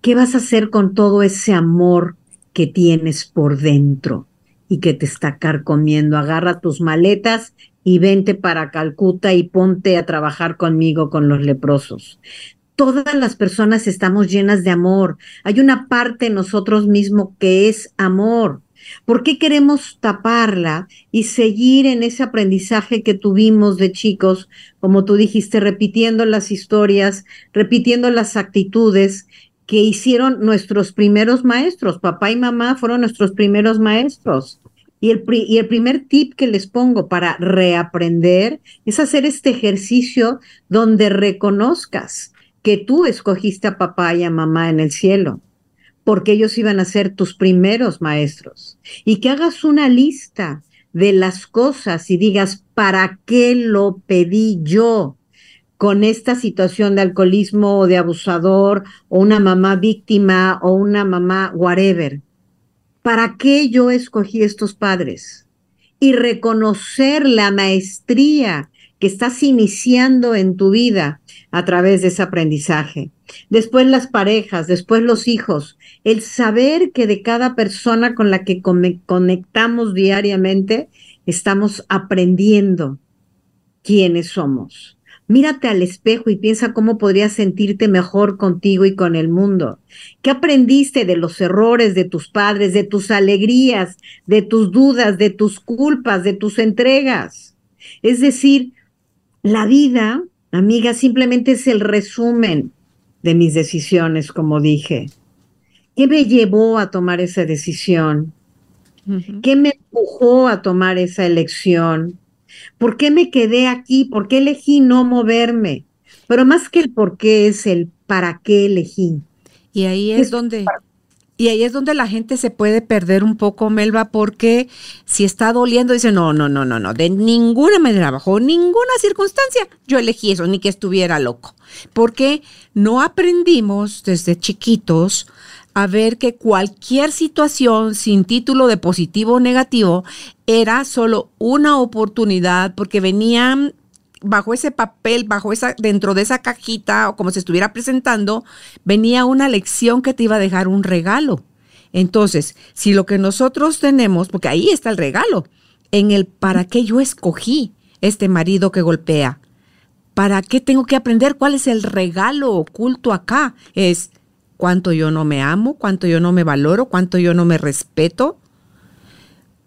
Speaker 3: ¿qué vas a hacer con todo ese amor que tienes por dentro? Y que te está carcomiendo. Agarra tus maletas y vente para Calcuta y ponte a trabajar conmigo con los leprosos. Todas las personas estamos llenas de amor. Hay una parte en nosotros mismos que es amor. ¿Por qué queremos taparla y seguir en ese aprendizaje que tuvimos de chicos, como tú dijiste, repitiendo las historias, repitiendo las actitudes que hicieron nuestros primeros maestros? Papá y mamá fueron nuestros primeros maestros. Y el, y el primer tip que les pongo para reaprender es hacer este ejercicio donde reconozcas que tú escogiste a papá y a mamá en el cielo porque ellos iban a ser tus primeros maestros. Y que hagas una lista de las cosas y digas, ¿para qué lo pedí yo? con esta situación de alcoholismo o de abusador o una mamá víctima o una mamá whatever. ¿Para qué yo escogí estos padres? Y reconocer la maestría que estás iniciando en tu vida a través de ese aprendizaje. Después las parejas, después los hijos, el saber que de cada persona con la que conectamos diariamente estamos aprendiendo quiénes somos. Mírate al espejo y piensa cómo podrías sentirte mejor contigo y con el mundo. ¿Qué aprendiste de los errores de tus padres, de tus alegrías, de tus dudas, de tus culpas, de tus entregas? Es decir, la vida, amiga, simplemente es el resumen de mis decisiones, como dije. ¿Qué me llevó a tomar esa decisión? ¿Qué me empujó a tomar esa elección? ¿Por qué me quedé aquí? ¿Por qué elegí no moverme? Pero más que el por qué es el para qué elegí.
Speaker 2: Y ahí es, donde... Y ahí es donde la gente se puede perder un poco, Melba, porque si está doliendo, dice, no, no, no, no, no, de ninguna manera, bajo ninguna circunstancia, yo elegí eso, ni que estuviera loco. Porque no aprendimos desde chiquitos a ver que cualquier situación sin título de positivo o negativo era solo una oportunidad porque venían bajo ese papel, bajo esa, dentro de esa cajita o como se estuviera presentando, venía una lección que te iba a dejar un regalo. Entonces, si lo que nosotros tenemos, porque ahí está el regalo, en el para qué yo escogí este marido que golpea, para qué tengo que aprender cuál es el regalo oculto acá, es cuánto yo no me amo, cuánto yo no me valoro, cuánto yo no me respeto.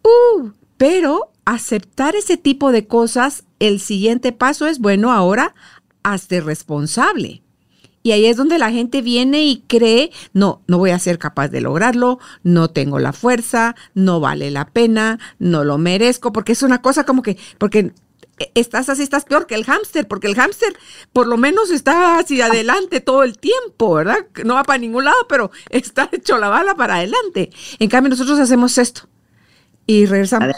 Speaker 2: Uh, pero aceptar ese tipo de cosas, el siguiente paso es, bueno, ahora hazte responsable. Y ahí es donde la gente viene y cree, no, no voy a ser capaz de lograrlo, no tengo la fuerza, no vale la pena, no lo merezco, porque es una cosa como que, porque estás así, estás peor que el hámster, porque el hámster por lo menos está hacia adelante todo el tiempo, ¿verdad? No va para ningún lado, pero está hecho la bala para adelante. En cambio, nosotros hacemos esto y regresamos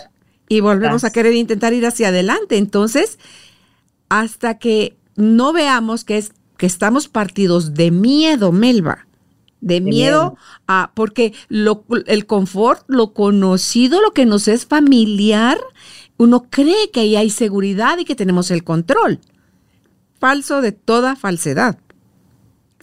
Speaker 2: y volvemos a querer intentar ir hacia adelante. Entonces, hasta que no veamos que, es, que estamos partidos de miedo, Melba, de, miedo, a, porque lo, el confort, lo conocido, lo que nos es familiar, uno cree que ahí hay seguridad y que tenemos el control. Falso de toda falsedad.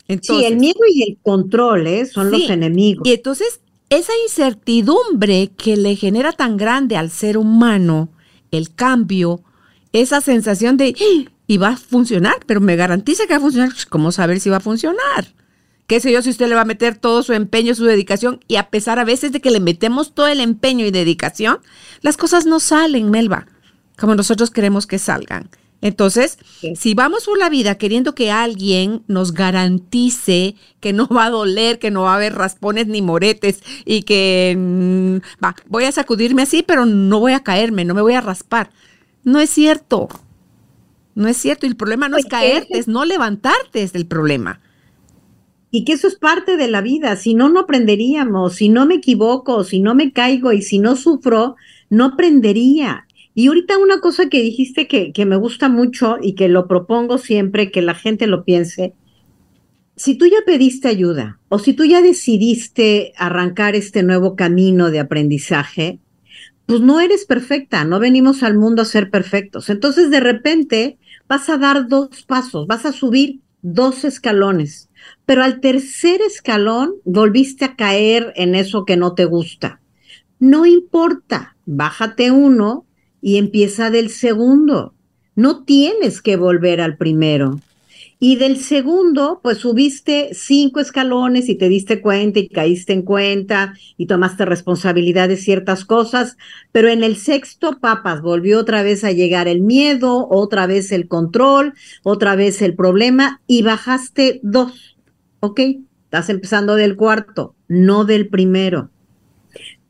Speaker 3: sí, el miedo y el control ¿eh? son los enemigos.
Speaker 2: Y entonces, esa incertidumbre que le genera tan grande al ser humano, el cambio, esa sensación de, ¡Ah! y va a funcionar, pero me garantiza que va a funcionar, pues, ¿cómo saber si va a funcionar? Qué sé yo, si usted le va a meter todo su empeño, su dedicación, y a pesar a veces de que le metemos todo el empeño y dedicación, las cosas no salen, Melba, como nosotros queremos que salgan. Entonces, si vamos por la vida queriendo que alguien nos garantice que no va a doler, que no va a haber raspones ni moretes y que mm, va, voy a sacudirme así, pero no voy a caerme, no me voy a raspar. No es cierto. No es cierto. Y el problema no es caerte, es no levantarte, es el problema
Speaker 3: y que eso es parte de la vida, si no, no aprenderíamos, si no me equivoco, si no me caigo y si no sufro, no aprendería. Y ahorita una cosa que dijiste que, que me gusta mucho y que lo propongo siempre, que la gente lo piense, si tú ya pediste ayuda o si tú ya decidiste arrancar este nuevo camino de aprendizaje, pues no eres perfecta, no venimos al mundo a ser perfectos. Entonces de repente vas a dar dos pasos, vas a subir dos escalones pero al tercer escalón volviste a caer en eso que no te gusta. No importa, bájate uno y empieza del segundo. No tienes que volver al primero. Y del segundo, pues subiste cinco escalones y te diste cuenta y caíste en cuenta y tomaste responsabilidad de ciertas cosas, pero en el sexto, papas, volvió otra vez a llegar el miedo, otra vez el control, otra vez el problema y bajaste dos. ¿Ok? Estás empezando del cuarto, no del primero.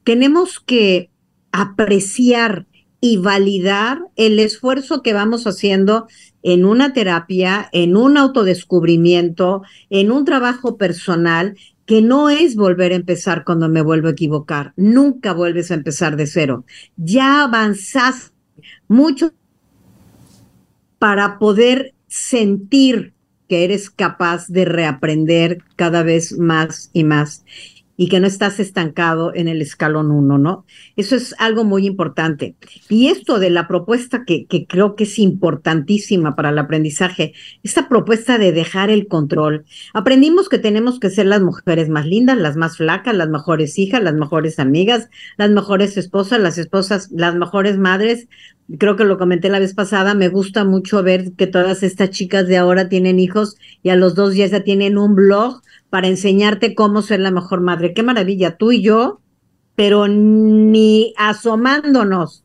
Speaker 3: Tenemos que apreciar y validar el esfuerzo que vamos haciendo en una terapia, en un autodescubrimiento, en un trabajo personal, que no es volver a empezar cuando me vuelvo a equivocar. Nunca vuelves a empezar de cero. Ya avanzas mucho para poder sentir que eres capaz de reaprender cada vez más y más y que no estás estancado en el escalón uno, ¿no? Eso es algo muy importante. Y esto de la propuesta que, que, creo que es importantísima para el aprendizaje, esta propuesta de dejar el control. Aprendimos que tenemos que ser las mujeres más lindas, las más flacas, las mejores hijas, las mejores amigas, las mejores esposas, las esposas, las mejores madres. Creo que lo comenté la vez pasada, me gusta mucho ver que todas estas chicas de ahora tienen hijos y a los dos días ya tienen un blog para enseñarte cómo ser la mejor madre. Qué maravilla, tú y yo, pero ni asomándonos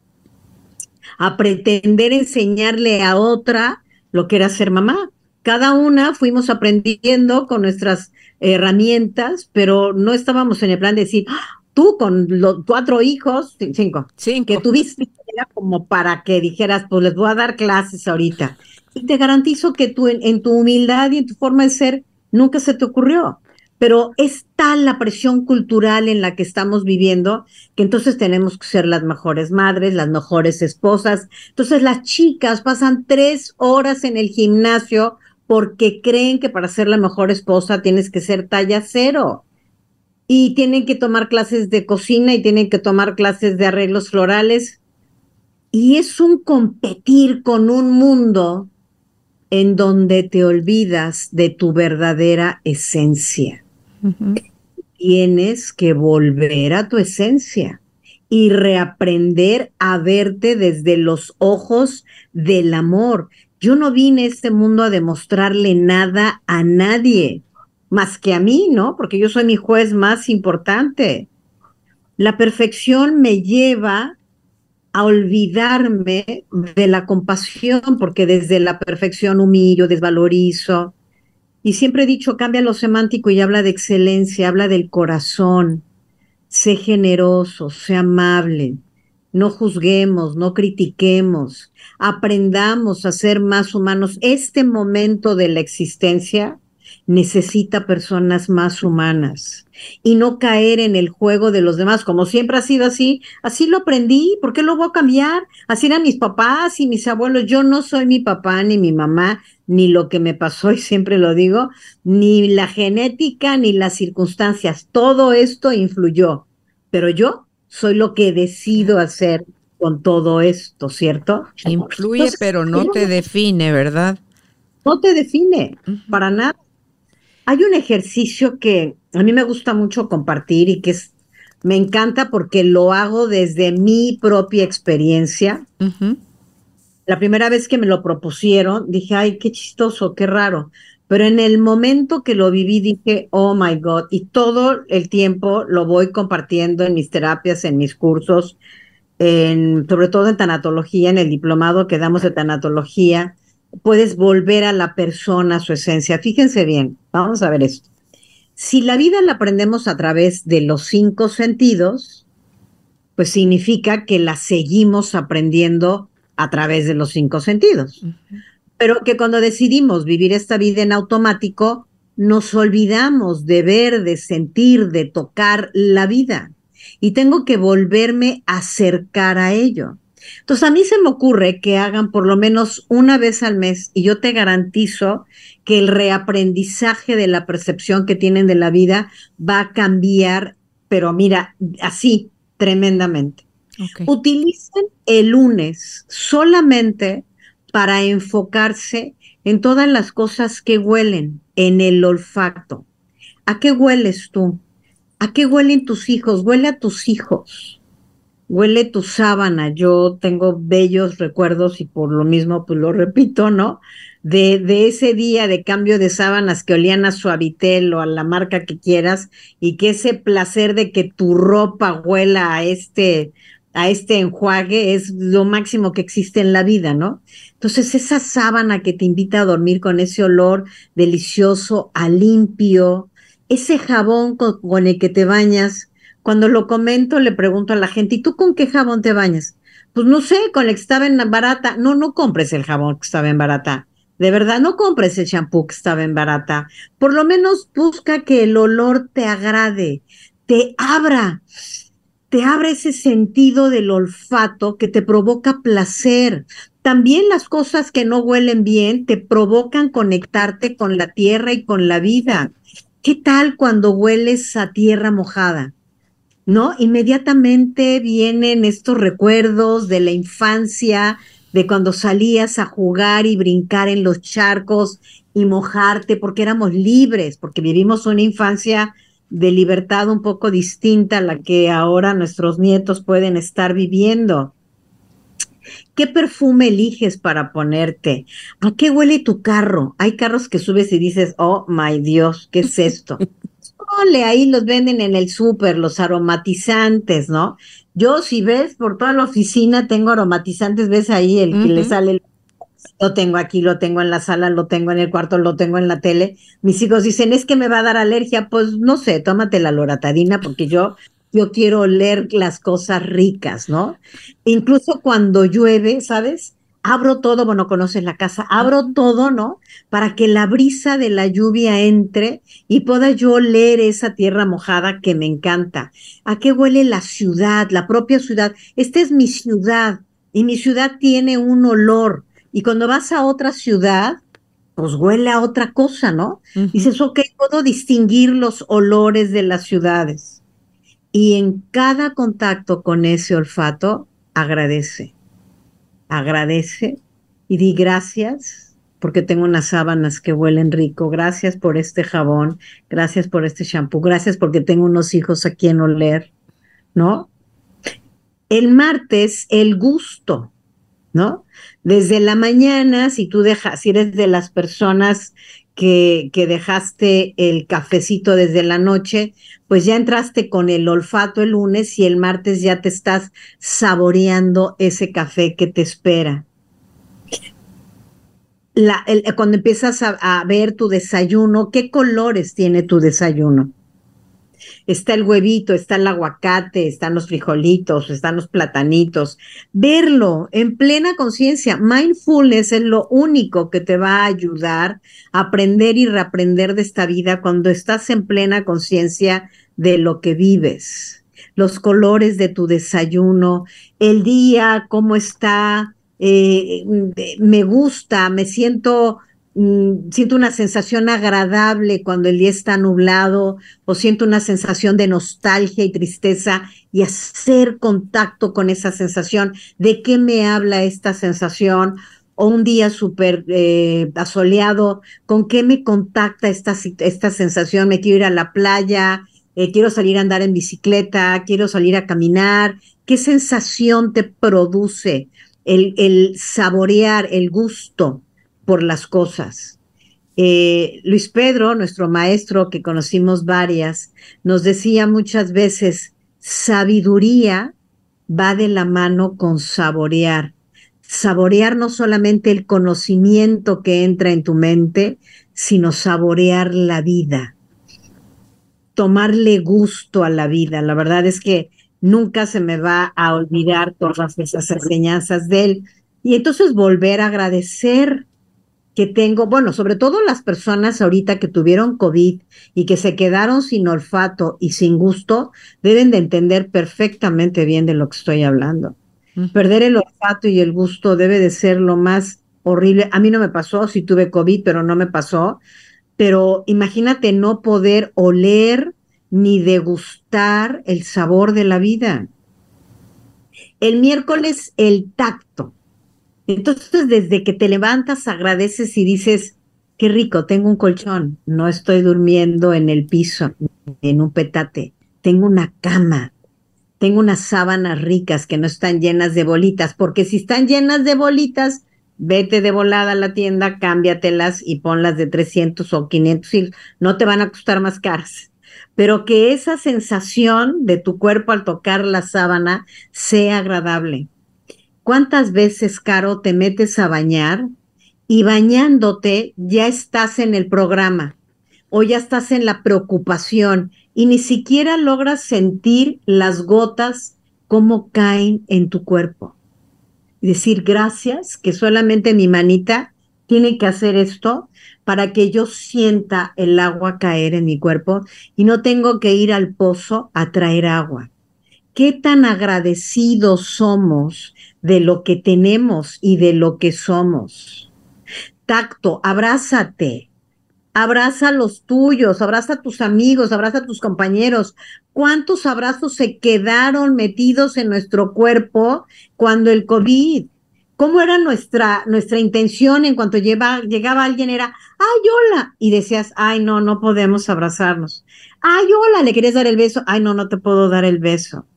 Speaker 3: a pretender enseñarle a otra lo que era ser mamá. Cada una fuimos aprendiendo con nuestras herramientas, pero no estábamos en el plan de decir, ah, tú con los cuatro hijos, cinco, cinco, que tuviste, como para que dijeras, pues les voy a dar clases ahorita. Y te garantizo que tú en tu humildad y en tu forma de ser, nunca se te ocurrió. Pero es tal la presión cultural en la que estamos viviendo que entonces tenemos que ser las mejores madres, las mejores esposas. Entonces las chicas pasan tres horas en el gimnasio porque creen que para ser la mejor esposa tienes que ser talla cero. Y tienen que tomar clases de cocina y tienen que tomar clases de arreglos florales. Y es un competir con un mundo en donde te olvidas de tu verdadera esencia. Tienes que volver a tu esencia y reaprender a verte desde los ojos del amor. Yo no vine a este mundo a demostrarle nada a nadie, más que a mí, ¿no? Porque yo soy mi juez más importante. La perfección me lleva a olvidarme de la compasión, porque desde la perfección humillo, desvalorizo. Y siempre he dicho, cambia lo semántico y habla de excelencia, habla del corazón. Sé generoso, sé amable. No juzguemos, no critiquemos. Aprendamos a ser más humanos. Este momento de la existencia necesita personas más humanas y no caer en el juego de los demás, como siempre ha sido así, así lo aprendí, ¿por qué lo voy a cambiar? Así eran mis papás y mis abuelos, yo no soy mi papá ni mi mamá, ni lo que me pasó, y siempre lo digo, ni la genética, ni las circunstancias, todo esto influyó, pero yo soy lo que decido hacer con todo esto, ¿cierto?
Speaker 2: Influye, pero no te define, ¿verdad?
Speaker 3: No te define, para nada. Hay un ejercicio que a mí me gusta mucho compartir y que es, me encanta porque lo hago desde mi propia experiencia. La primera vez que me lo propusieron, dije, ay, qué chistoso, qué raro. Pero en el momento que lo viví, dije, oh my God, y todo el tiempo lo voy compartiendo en mis terapias, en mis cursos, en, sobre todo en tanatología, en el diplomado que damos de tanatología puedes volver a la persona, a su esencia. Fíjense bien, vamos a ver esto. Si la vida la aprendemos a través de los cinco sentidos, pues significa que la seguimos aprendiendo a través de los cinco sentidos. Pero que cuando decidimos vivir esta vida en automático, nos olvidamos de ver, de sentir, de tocar la vida. Y tengo que volverme a acercar a ello. Entonces, a mí se me ocurre que hagan por lo menos una vez al mes y yo te garantizo que el reaprendizaje de la percepción que tienen de la vida va a cambiar, pero mira, así, tremendamente. Utilicen el lunes solamente para enfocarse en todas las cosas que huelen, en el olfato. ¿A qué hueles tú? ¿A qué huelen tus hijos? Huele a tus hijos huele tu sábana. Yo tengo bellos recuerdos y por lo mismo pues lo repito, ¿no? De, de ese día de cambio de sábanas que olían a suavitel o a la marca que quieras y que ese placer de que tu ropa huela a este a este enjuague es lo máximo que existe en la vida, ¿no? Entonces, esa sábana que te invita a dormir con ese olor delicioso, a limpio, ese jabón con, el que te bañas, cuando lo comento le pregunto a la gente, ¿y tú con qué jabón te bañas? Pues no sé, con el que estaba en barata. No, no compres el jabón que estaba en barata. De verdad, no compres el shampoo que estaba en barata. Por lo menos busca que el olor te agrade, te abra te abre ese sentido del olfato que te provoca placer. También las cosas que no huelen bien te provocan conectarte con la tierra y con la vida. ¿Qué tal cuando hueles a tierra mojada? ¿No? Inmediatamente vienen estos recuerdos de la infancia, de cuando salías a jugar y brincar en los charcos y mojarte porque éramos libres, porque vivimos una infancia de libertad un poco distinta a la que ahora nuestros nietos pueden estar viviendo. ¿Qué perfume eliges para ponerte? ¿A qué huele tu carro? Hay carros que subes y dices, oh, my Dios, ¿qué es esto? Ole, ahí los venden en el súper, los aromatizantes, ¿no? Yo, si ves, por toda la oficina tengo aromatizantes, ves ahí el que le sale el lo tengo aquí, lo tengo en la sala, lo tengo en el cuarto, lo tengo en la tele. Mis hijos dicen, es que me va a dar alergia. Pues no sé, tómate la loratadina porque yo, yo quiero oler las cosas ricas, ¿no? Incluso cuando llueve, ¿sabes? Abro todo, bueno, conoces la casa, abro todo, ¿no? Para que la brisa de la lluvia entre y pueda yo oler esa tierra mojada que me encanta. ¿A qué huele la ciudad, la propia ciudad? Esta es mi ciudad y mi ciudad tiene un olor y cuando vas a otra ciudad, pues huele a otra cosa, ¿no? Dices, ok, puedo distinguir los olores de las ciudades. Y en cada contacto con ese olfato, agradece. Agradece y di gracias porque tengo unas sábanas que huelen rico, gracias por este jabón, gracias por este shampoo, gracias porque tengo unos hijos a quien oler, ¿no? El martes, el gusto, ¿no? Desde la mañana, si tú dejas, si eres de las personas que, dejaste el cafecito desde la noche, pues ya entraste con el olfato el lunes y el martes ya te estás saboreando ese café que te espera. La, cuando empiezas a ver tu desayuno, ¿qué colores tiene tu desayuno? Está el huevito, está el aguacate, están los frijolitos, están los platanitos. Verlo en plena conciencia. Mindfulness es lo único que te va a ayudar a aprender y reaprender de esta vida cuando estás en plena conciencia de lo que vives. Los colores de tu desayuno, el día, cómo está, eh, me gusta, me siento siento una sensación agradable cuando el día está nublado o siento una sensación de nostalgia y tristeza y hacer contacto con esa sensación. ¿De qué me habla esta sensación? O un día súper eh, asoleado, ¿con qué me contacta esta, esta sensación? Me quiero ir a la playa, eh, quiero salir a andar en bicicleta, quiero salir a caminar. ¿Qué sensación te produce el, el saborear, el gusto? Por las cosas. Eh, Luis Pedro, nuestro maestro que conocimos varias, nos decía muchas veces, sabiduría va de la mano con saborear. Saborear no solamente el conocimiento que entra en tu mente, sino saborear la vida. Tomarle gusto a la vida. La verdad es que nunca se me va a olvidar todas esas enseñanzas de él. Y entonces volver a agradecer que tengo, bueno, sobre todo las personas ahorita que tuvieron COVID y que se quedaron sin olfato y sin gusto, deben de entender perfectamente bien de lo que estoy hablando. Perder el olfato y el gusto debe de ser lo más horrible. A mí no me pasó, sí tuve COVID, pero no me pasó. Pero imagínate no poder oler ni degustar el sabor de la vida. El miércoles, el tacto. Entonces, desde que te levantas, agradeces y dices, qué rico, tengo un colchón, no estoy durmiendo en el piso, en un petate, tengo una cama, tengo unas sábanas ricas que no están llenas de bolitas, porque si están llenas de bolitas, vete de volada a la tienda, cámbiatelas y ponlas de 300 o 500 y no te van a costar más caras. Pero que esa sensación de tu cuerpo al tocar la sábana sea agradable. ¿Cuántas veces, Caro, te metes a bañar y bañándote ya estás en el programa o ya estás en la preocupación y ni siquiera logras sentir las gotas como caen en tu cuerpo? decir gracias, que solamente mi manita tiene que hacer esto para que yo sienta el agua caer en mi cuerpo y no tengo que ir al pozo a traer agua. ¿Qué tan agradecidos somos de lo que tenemos y de lo que somos? Tacto, abrázate, abraza a los tuyos, abraza a tus amigos, abraza a tus compañeros. ¿Cuántos abrazos se quedaron metidos en nuestro cuerpo cuando el COVID? ¿Cómo era nuestra, nuestra intención en cuanto llegaba alguien? Era, ay, hola. Y decías, ay, no, no podemos abrazarnos. Ay, hola, le querías dar el beso. Ay, no, no te puedo dar el beso.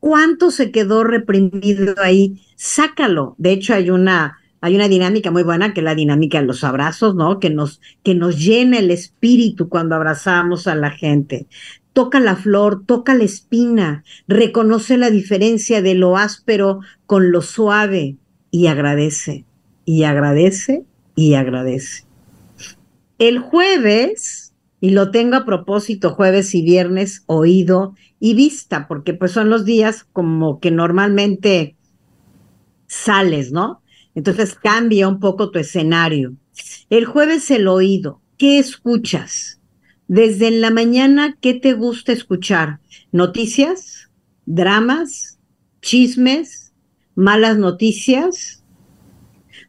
Speaker 3: ¿Cuánto se quedó reprimido ahí? Sácalo. De hecho, hay una, hay una dinámica muy buena que es la dinámica de los abrazos, ¿no? Que nos, que nos llena el espíritu cuando abrazamos a la gente. Toca la flor, toca la espina, reconoce la diferencia de lo áspero con lo suave y agradece, y agradece, y agradece. El jueves, y lo tengo a propósito jueves y viernes, oído y vista, porque pues son los días como que normalmente sales, ¿no? Entonces cambia un poco tu escenario. El jueves el oído. ¿Qué escuchas? Desde en la mañana, ¿qué te gusta escuchar? ¿Noticias? ¿Dramas? ¿Chismes? ¿Malas noticias?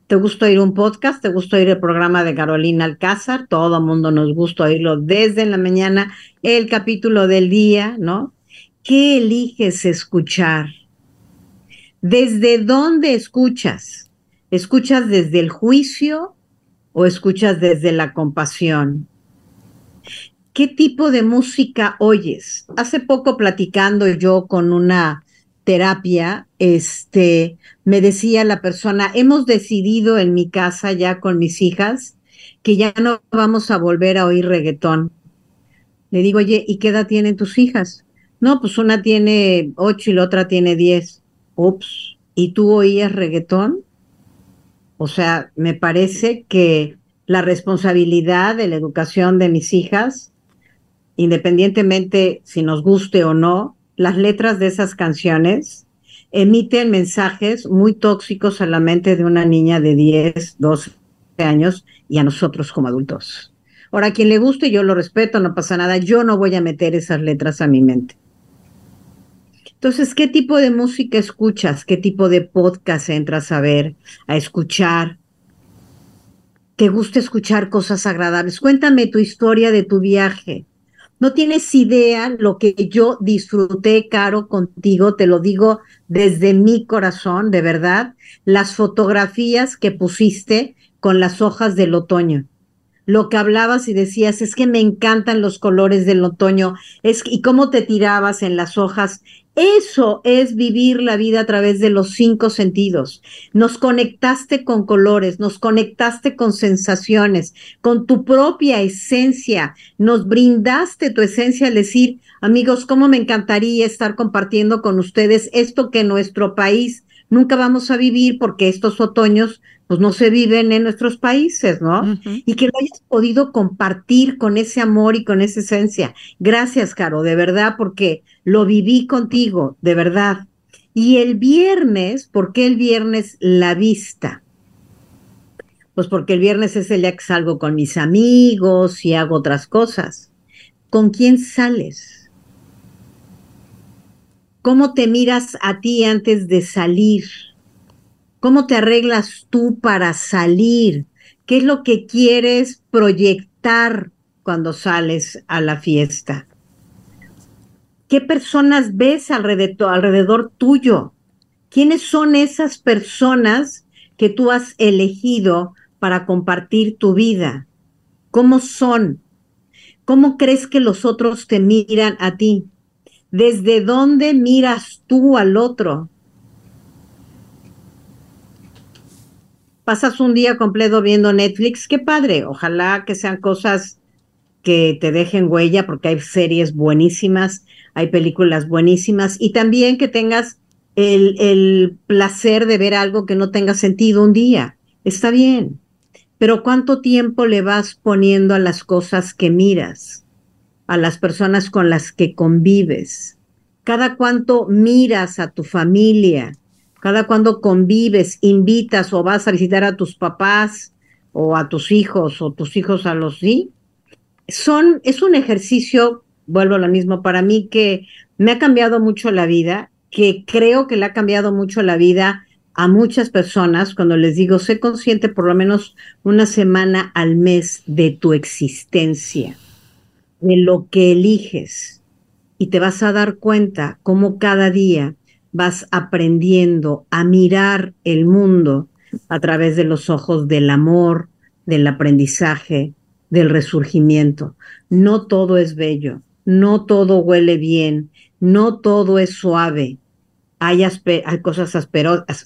Speaker 3: ¿Te gusta oír un podcast? ¿Te gusta oír el programa de Carolina Alcázar? Todo mundo nos gusta oírlo desde la mañana, el capítulo del día, ¿no? ¿Qué eliges escuchar? ¿Desde dónde escuchas? ¿Escuchas desde el juicio o escuchas desde la compasión? ¿Qué tipo de música oyes? Hace poco platicando yo con una terapia, este, me decía la persona, hemos decidido en mi casa ya con mis hijas que ya no vamos a volver a oír reggaetón. Le digo, oye, ¿y qué edad tienen tus hijas? No, pues una tiene ocho y la otra tiene diez. Ups, ¿y tú oías reggaetón? O sea, me parece que la responsabilidad de la educación de mis hijas, independientemente si nos guste o no, las letras de esas canciones emiten mensajes muy tóxicos a la mente de una niña de 10, 12 años y a nosotros como adultos. Ahora, a quien le guste, yo lo respeto, no pasa nada, yo no voy a meter esas letras a mi mente. Entonces, ¿qué tipo de música escuchas? ¿Qué tipo de podcast entras a ver, a escuchar? ¿Te gusta escuchar cosas agradables? Cuéntame tu historia de tu viaje. No tienes idea lo que yo disfruté, Caro, contigo, te lo digo desde mi corazón, de verdad, las fotografías que pusiste con las hojas del otoño lo que hablabas y decías, es que me encantan los colores del otoño, es y cómo te tirabas en las hojas. Eso es vivir la vida a través de los cinco sentidos. Nos conectaste con colores, nos conectaste con sensaciones, con tu propia esencia. Nos brindaste tu esencia al decir, amigos, cómo me encantaría estar compartiendo con ustedes esto que nuestro país nunca vamos a vivir porque estos otoños pues no se viven en nuestros países, ¿no? Y que lo hayas podido compartir con ese amor y con esa esencia. Gracias, Caro, de verdad, porque lo viví contigo, de verdad. Y el viernes, ¿por qué el viernes la vista? Pues porque el viernes es el día que salgo con mis amigos y hago otras cosas. ¿Con quién sales? ¿Cómo te miras a ti antes de salir? ¿Cómo te arreglas tú para salir? ¿Qué es lo que quieres proyectar cuando sales a la fiesta? ¿Qué personas ves alrededor, alrededor tuyo? ¿Quiénes son esas personas que tú has elegido para compartir tu vida? ¿Cómo son? ¿Cómo crees que los otros te miran a ti? ¿Desde dónde miras tú al otro? Pasas un día completo viendo Netflix, qué padre. Ojalá que sean cosas que te dejen huella, porque hay series buenísimas, hay películas buenísimas, y también que tengas el, el placer de ver algo que no tenga sentido un día. Está bien. Pero ¿cuánto tiempo le vas poniendo a las cosas que miras? A las personas con las que convives, cada cuánto miras a tu familia, cada cuando convives, invitas o vas a visitar a tus papás o a tus hijos o tus hijos a los sí. Son, es un ejercicio, vuelvo a lo mismo, para mí que me ha cambiado mucho la vida, que creo que le ha cambiado mucho la vida a muchas personas cuando les digo, sé consciente por lo menos una semana al mes de tu existencia de lo que eliges y te vas a dar cuenta cómo cada día vas aprendiendo a mirar el mundo a través de los ojos del amor, del aprendizaje, del resurgimiento. No todo es bello, no todo huele bien, no todo es suave. Hay, hay cosas asperosas,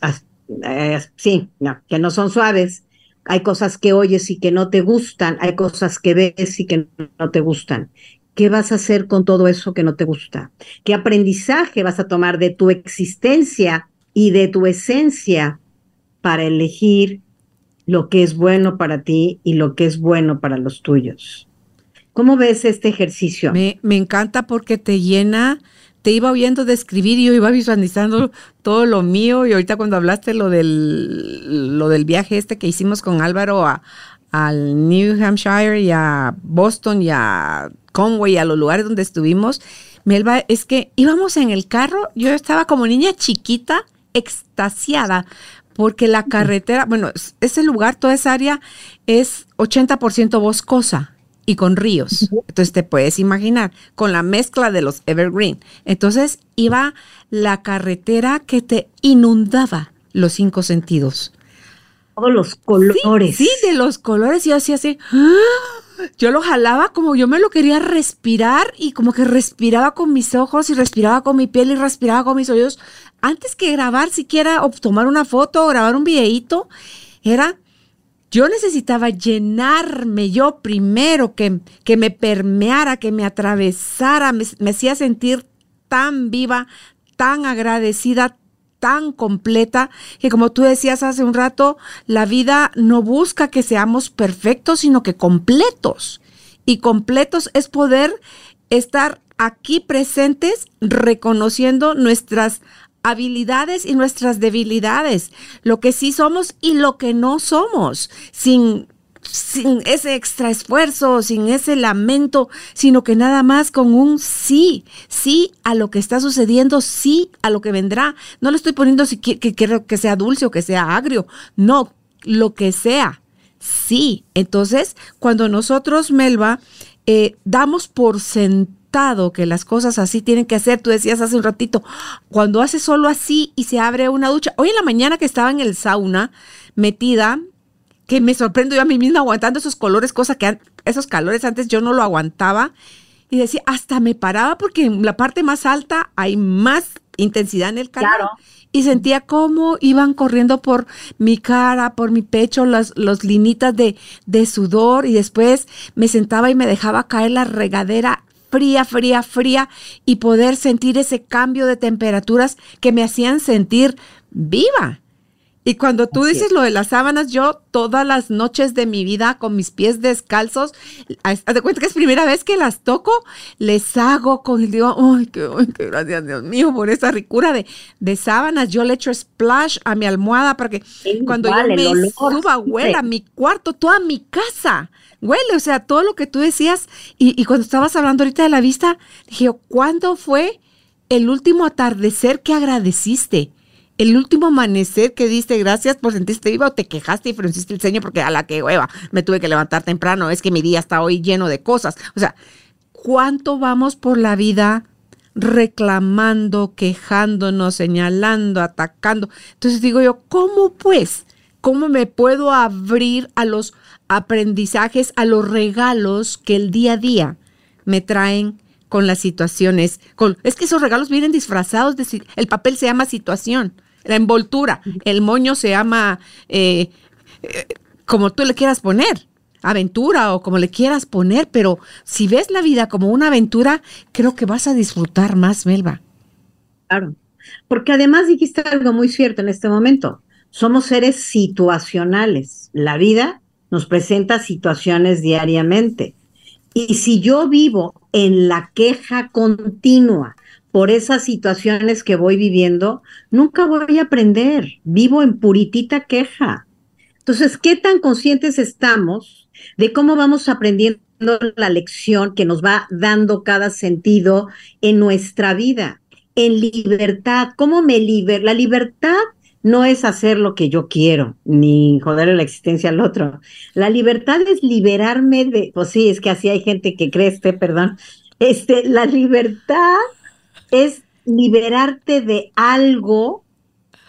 Speaker 3: sí, no, que no son suaves, hay cosas que oyes y que no te gustan, hay cosas que ves y que no te gustan. ¿Qué vas a hacer con todo eso que no te gusta? ¿Qué aprendizaje vas a tomar de tu existencia y de tu esencia para elegir lo que es bueno para ti y lo que es bueno para los tuyos? ¿Cómo ves este ejercicio?
Speaker 2: Me, encanta porque te llena te iba oyendo describir y yo iba visualizando todo lo mío. Y ahorita cuando hablaste lo del, lo del viaje este que hicimos con Álvaro a, al New Hampshire y a Boston y a Conway, a los lugares donde estuvimos, Melba, es que íbamos en el carro, yo estaba como niña chiquita, extasiada, porque la carretera, bueno, ese lugar, toda esa área es 80% boscosa y con ríos. Entonces te puedes imaginar, con la mezcla de los evergreen. Entonces iba la carretera que te inundaba los cinco sentidos.
Speaker 3: Todos los colores.
Speaker 2: Sí, de los colores. Y yo hacía así. ¡ah! Yo lo jalaba como yo me lo quería respirar y como que respiraba con mis ojos y respiraba con mi piel y respiraba con mis oídos. Antes que grabar siquiera o tomar una foto o grabar un videíto, era yo necesitaba llenarme yo primero, que, que me permeara, que me atravesara, me, me hacía sentir tan viva, tan agradecida, tan completa, que como tú decías hace un rato, la vida no busca que seamos perfectos, sino que completos. Y completos es poder estar aquí presentes reconociendo nuestras habilidades y nuestras debilidades, lo que sí somos y lo que no somos, sin sin ese extra esfuerzo, sin ese lamento, sino que nada más con un sí, sí a lo que está sucediendo, sí a lo que vendrá. No le estoy poniendo si que, quiero que sea dulce o que sea agrio, no, lo que sea, sí. Entonces, cuando nosotros, Melba, eh, damos por sentado que las cosas así tienen que hacer. Tú decías hace un ratito, cuando hace solo así y se abre una ducha. Hoy en la mañana que estaba en el sauna, metida, que me sorprendo yo a mí misma aguantando esos colores, cosa que esos calores antes yo no lo aguantaba. Y decía, hasta me paraba porque en la parte más alta hay más intensidad en el calor. Y sentía cómo iban corriendo por mi cara, por mi pecho, las los linitas de, de sudor. Y después me sentaba y me dejaba caer la regadera fría, fría, fría y poder sentir ese cambio de temperaturas que me hacían sentir viva. Y cuando tú dices lo de las sábanas, yo todas las noches de mi vida con mis pies descalzos, haz de cuenta que es primera vez que las toco, les hago con, digo, ay, qué, gracias Dios mío por esa ricura de, de, sábanas. Yo le echo splash a mi almohada para que cuando yo me suba, huela mi cuarto, toda mi casa huele, o sea, todo lo que tú decías. Y, cuando estabas hablando ahorita de la vista, dije, ¿cuándo fue el último atardecer que agradeciste? el último amanecer que diste gracias por sentirte viva o te quejaste y frunciste el ceño porque a la que hueva me tuve que levantar temprano, es que mi día está hoy lleno de cosas. O sea, ¿cuánto vamos por la vida reclamando, quejándonos, señalando, atacando? Entonces digo yo, ¿cómo pues? ¿Cómo me puedo abrir a los aprendizajes, a los regalos que el día a día me traen con las situaciones. Con, es que esos regalos vienen disfrazados de... El papel se llama situación, la envoltura, el moño se llama eh, eh, como tú le quieras poner aventura o como le quieras poner, pero si ves la vida como una aventura, creo que vas a disfrutar más, Melba.
Speaker 3: Claro, porque además dijiste algo muy cierto en este momento. Somos seres situacionales. La vida nos presenta situaciones diariamente. Y si yo vivo en la queja continua por esas situaciones que voy viviendo, nunca voy a aprender. Vivo en puritita queja. Entonces, ¿qué tan conscientes estamos de cómo vamos aprendiendo la lección que nos va dando cada sentido en nuestra vida? En libertad, ¿cómo me libero? La libertad no es hacer lo que yo quiero, ni joder la existencia al otro. La libertad es liberarme de, pues sí, es que así hay gente que cree, este, perdón, este, la libertad es liberarte de algo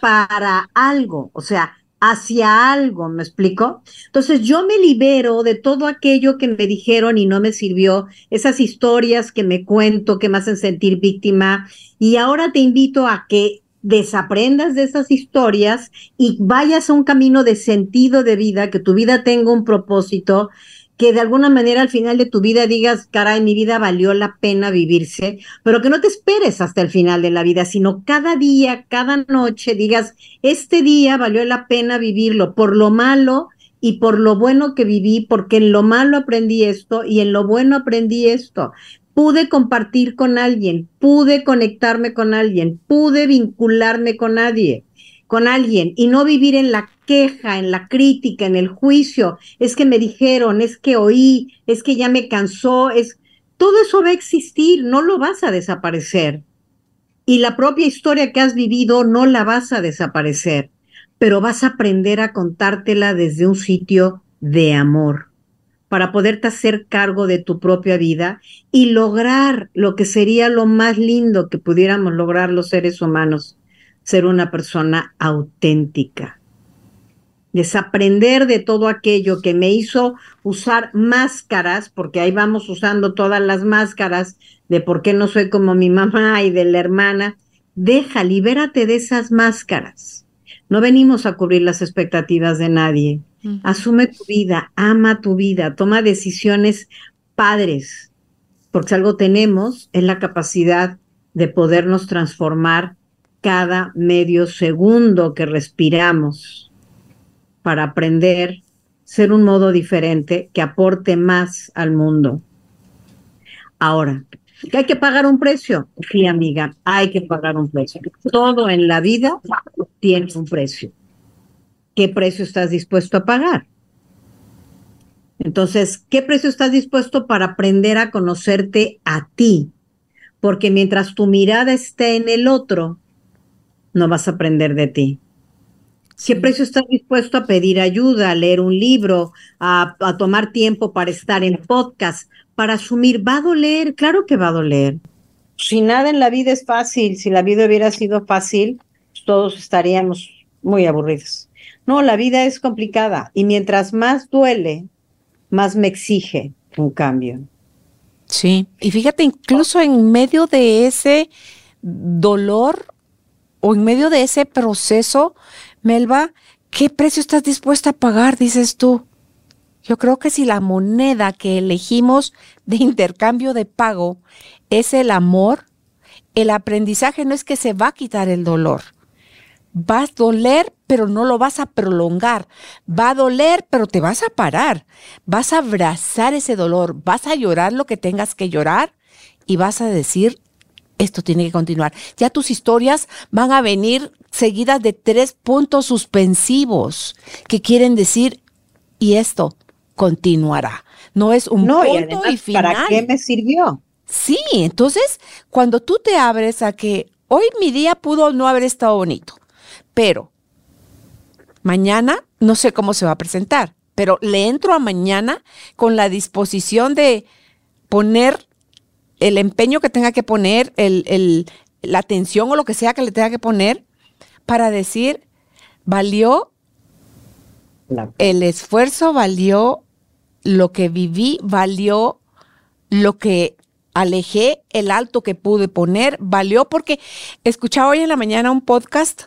Speaker 3: para algo, o sea, hacia algo, ¿me explico? Entonces yo me libero de todo aquello que me dijeron y no me sirvió, esas historias que me cuento que me hacen sentir víctima, y ahora te invito a que desaprendas de esas historias y vayas a un camino de sentido de vida, que tu vida tenga un propósito, que de alguna manera al final de tu vida digas, caray, mi vida valió la pena vivirse, pero que no te esperes hasta el final de la vida, sino cada día, cada noche digas, este día valió la pena vivirlo por lo malo y por lo bueno que viví, porque en lo malo aprendí esto y en lo bueno aprendí esto pude compartir con alguien, pude conectarme con alguien, pude vincularme con nadie, con alguien y no vivir en la queja, en la crítica, en el juicio, es que me dijeron, es que oí, es que ya me cansó, es todo eso va a existir, no lo vas a desaparecer. Y la propia historia que has vivido no la vas a desaparecer, pero vas a aprender a contártela desde un sitio de amor para poderte hacer cargo de tu propia vida y lograr lo que sería lo más lindo que pudiéramos lograr los seres humanos, ser una persona auténtica. Desaprender de todo aquello que me hizo usar máscaras, porque ahí vamos usando todas las máscaras de por qué no soy como mi mamá y de la hermana. Deja, libérate de esas máscaras. No venimos a cubrir las expectativas de nadie Asume tu vida, ama tu vida, toma decisiones padres, porque si algo tenemos es la capacidad de podernos transformar cada medio segundo que respiramos para aprender ser un modo diferente que aporte más al mundo. Ahora, que hay que pagar un precio. Sí, amiga, hay que pagar un precio. Todo en la vida tiene un precio. ¿qué precio estás dispuesto a pagar? Entonces, ¿qué precio estás dispuesto para aprender a conocerte a ti? Porque mientras tu mirada esté en el otro, no vas a aprender de ti. ¿Qué precio estás dispuesto a pedir ayuda, a leer un libro, a, a, tomar tiempo para estar en podcast, para asumir? ¿Va a doler? Claro que va a doler. Si nada en la vida es fácil, si la vida hubiera sido fácil, todos estaríamos muy aburridos. No, la vida es complicada y mientras más duele, más me exige un cambio.
Speaker 2: Sí, y fíjate, incluso en medio de ese dolor o en medio de ese proceso, Melba, ¿qué precio estás dispuesta a pagar, dices tú? Yo creo que si la moneda que elegimos de intercambio de pago es el amor, el aprendizaje no es que se va a quitar el dolor, va a doler, pero no lo vas a prolongar. Va a doler, pero te vas a parar. Vas a abrazar ese dolor, vas a llorar lo que tengas que llorar y vas a decir, esto tiene que continuar. Ya tus historias van a venir seguidas de tres puntos suspensivos que quieren decir, y esto continuará. No es un punto y, final.
Speaker 3: ¿Para qué me sirvió?
Speaker 2: Sí, entonces cuando tú te abres a que hoy mi día pudo no haber estado bonito, pero mañana no sé cómo se va a presentar, pero le entro a mañana con la disposición de poner el empeño que tenga que poner, el, la atención o lo que sea que le tenga que poner para decir, valió el esfuerzo, valió lo que viví, valió lo que alejé el alto que pude poner, valió porque escuchaba hoy en la mañana un podcast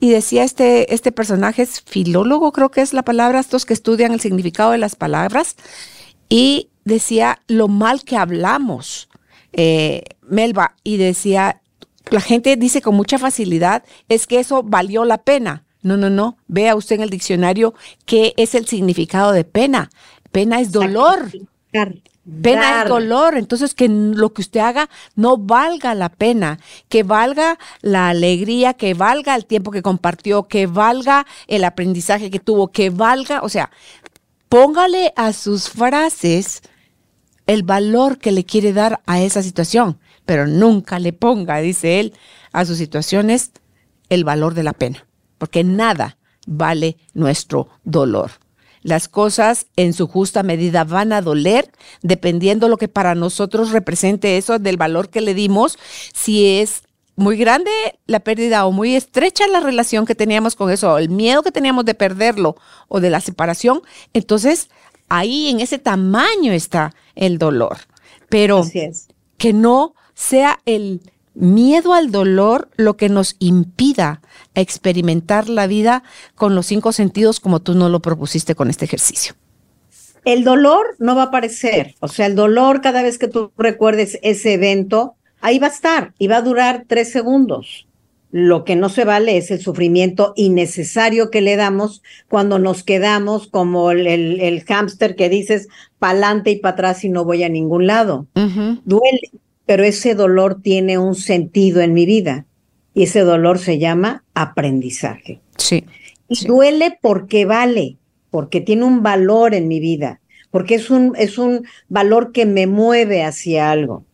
Speaker 2: y decía este, este personaje es filólogo, creo que es la palabra, estos que estudian el significado de las palabras, y decía lo mal que hablamos, eh, Melba, y decía, la gente dice con mucha facilidad, es que eso valió la pena. No, no, no. Vea usted en el diccionario qué es el significado de pena. Pena es dolor. Pena es dolor, entonces que lo que usted haga no valga la pena, que valga la alegría, que valga el tiempo que compartió, que valga el aprendizaje que tuvo, que valga, o sea, póngale a sus frases el valor que le quiere dar a esa situación, pero nunca le ponga, dice él, a sus situaciones el valor de la pena, porque nada vale nuestro dolor. Las cosas en su justa medida van a doler dependiendo lo que para nosotros represente eso del valor que le dimos, si es muy grande la pérdida o muy estrecha la relación que teníamos con eso, o el miedo que teníamos de perderlo o de la separación, entonces ahí en ese tamaño está el dolor. Pero que no sea el miedo al dolor lo que nos impida experimentar la vida con los cinco sentidos como tú no lo propusiste con este ejercicio.
Speaker 3: El dolor no va a aparecer, o sea, el dolor cada vez que tú recuerdes ese evento, ahí va a estar y va a durar tres segundos. Lo que no se vale es el sufrimiento innecesario que le damos cuando nos quedamos como el, el, hámster que dices pa'lante y para atrás y no voy a ningún lado. Duele, pero ese dolor tiene un sentido en mi vida y ese dolor se llama aprendizaje.
Speaker 2: Sí.
Speaker 3: Y duele porque vale, porque tiene un valor en mi vida, porque es un, es un valor que me mueve hacia algo.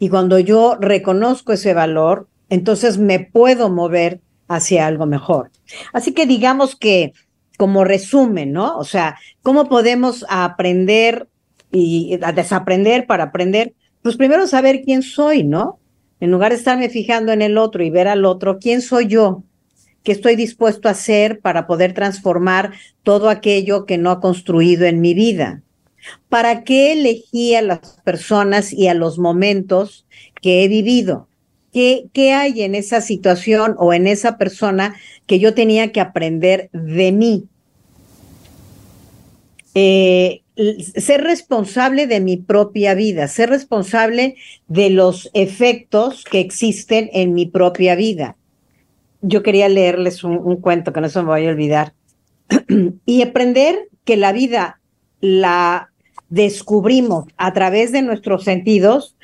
Speaker 3: Y cuando yo reconozco ese valor, entonces me puedo mover hacia algo mejor. Así que digamos que como resumen, ¿no? O sea, ¿cómo podemos aprender y a desaprender para aprender? pues primero saber quién soy, ¿no? En lugar de estarme fijando en el otro y ver al otro, ¿quién soy yo? ¿Qué estoy dispuesto a hacer para poder transformar todo aquello que no ha construido en mi vida? ¿Para qué elegí a las personas y a los momentos que he vivido? ¿Qué, ¿Qué hay en esa situación o en esa persona que yo tenía que aprender de mí? Eh, ser responsable de mi propia vida, ser responsable de los efectos que existen en mi propia vida. Yo quería leerles un, cuento que no se me voy a olvidar y aprender que la vida la descubrimos a través de nuestros sentidos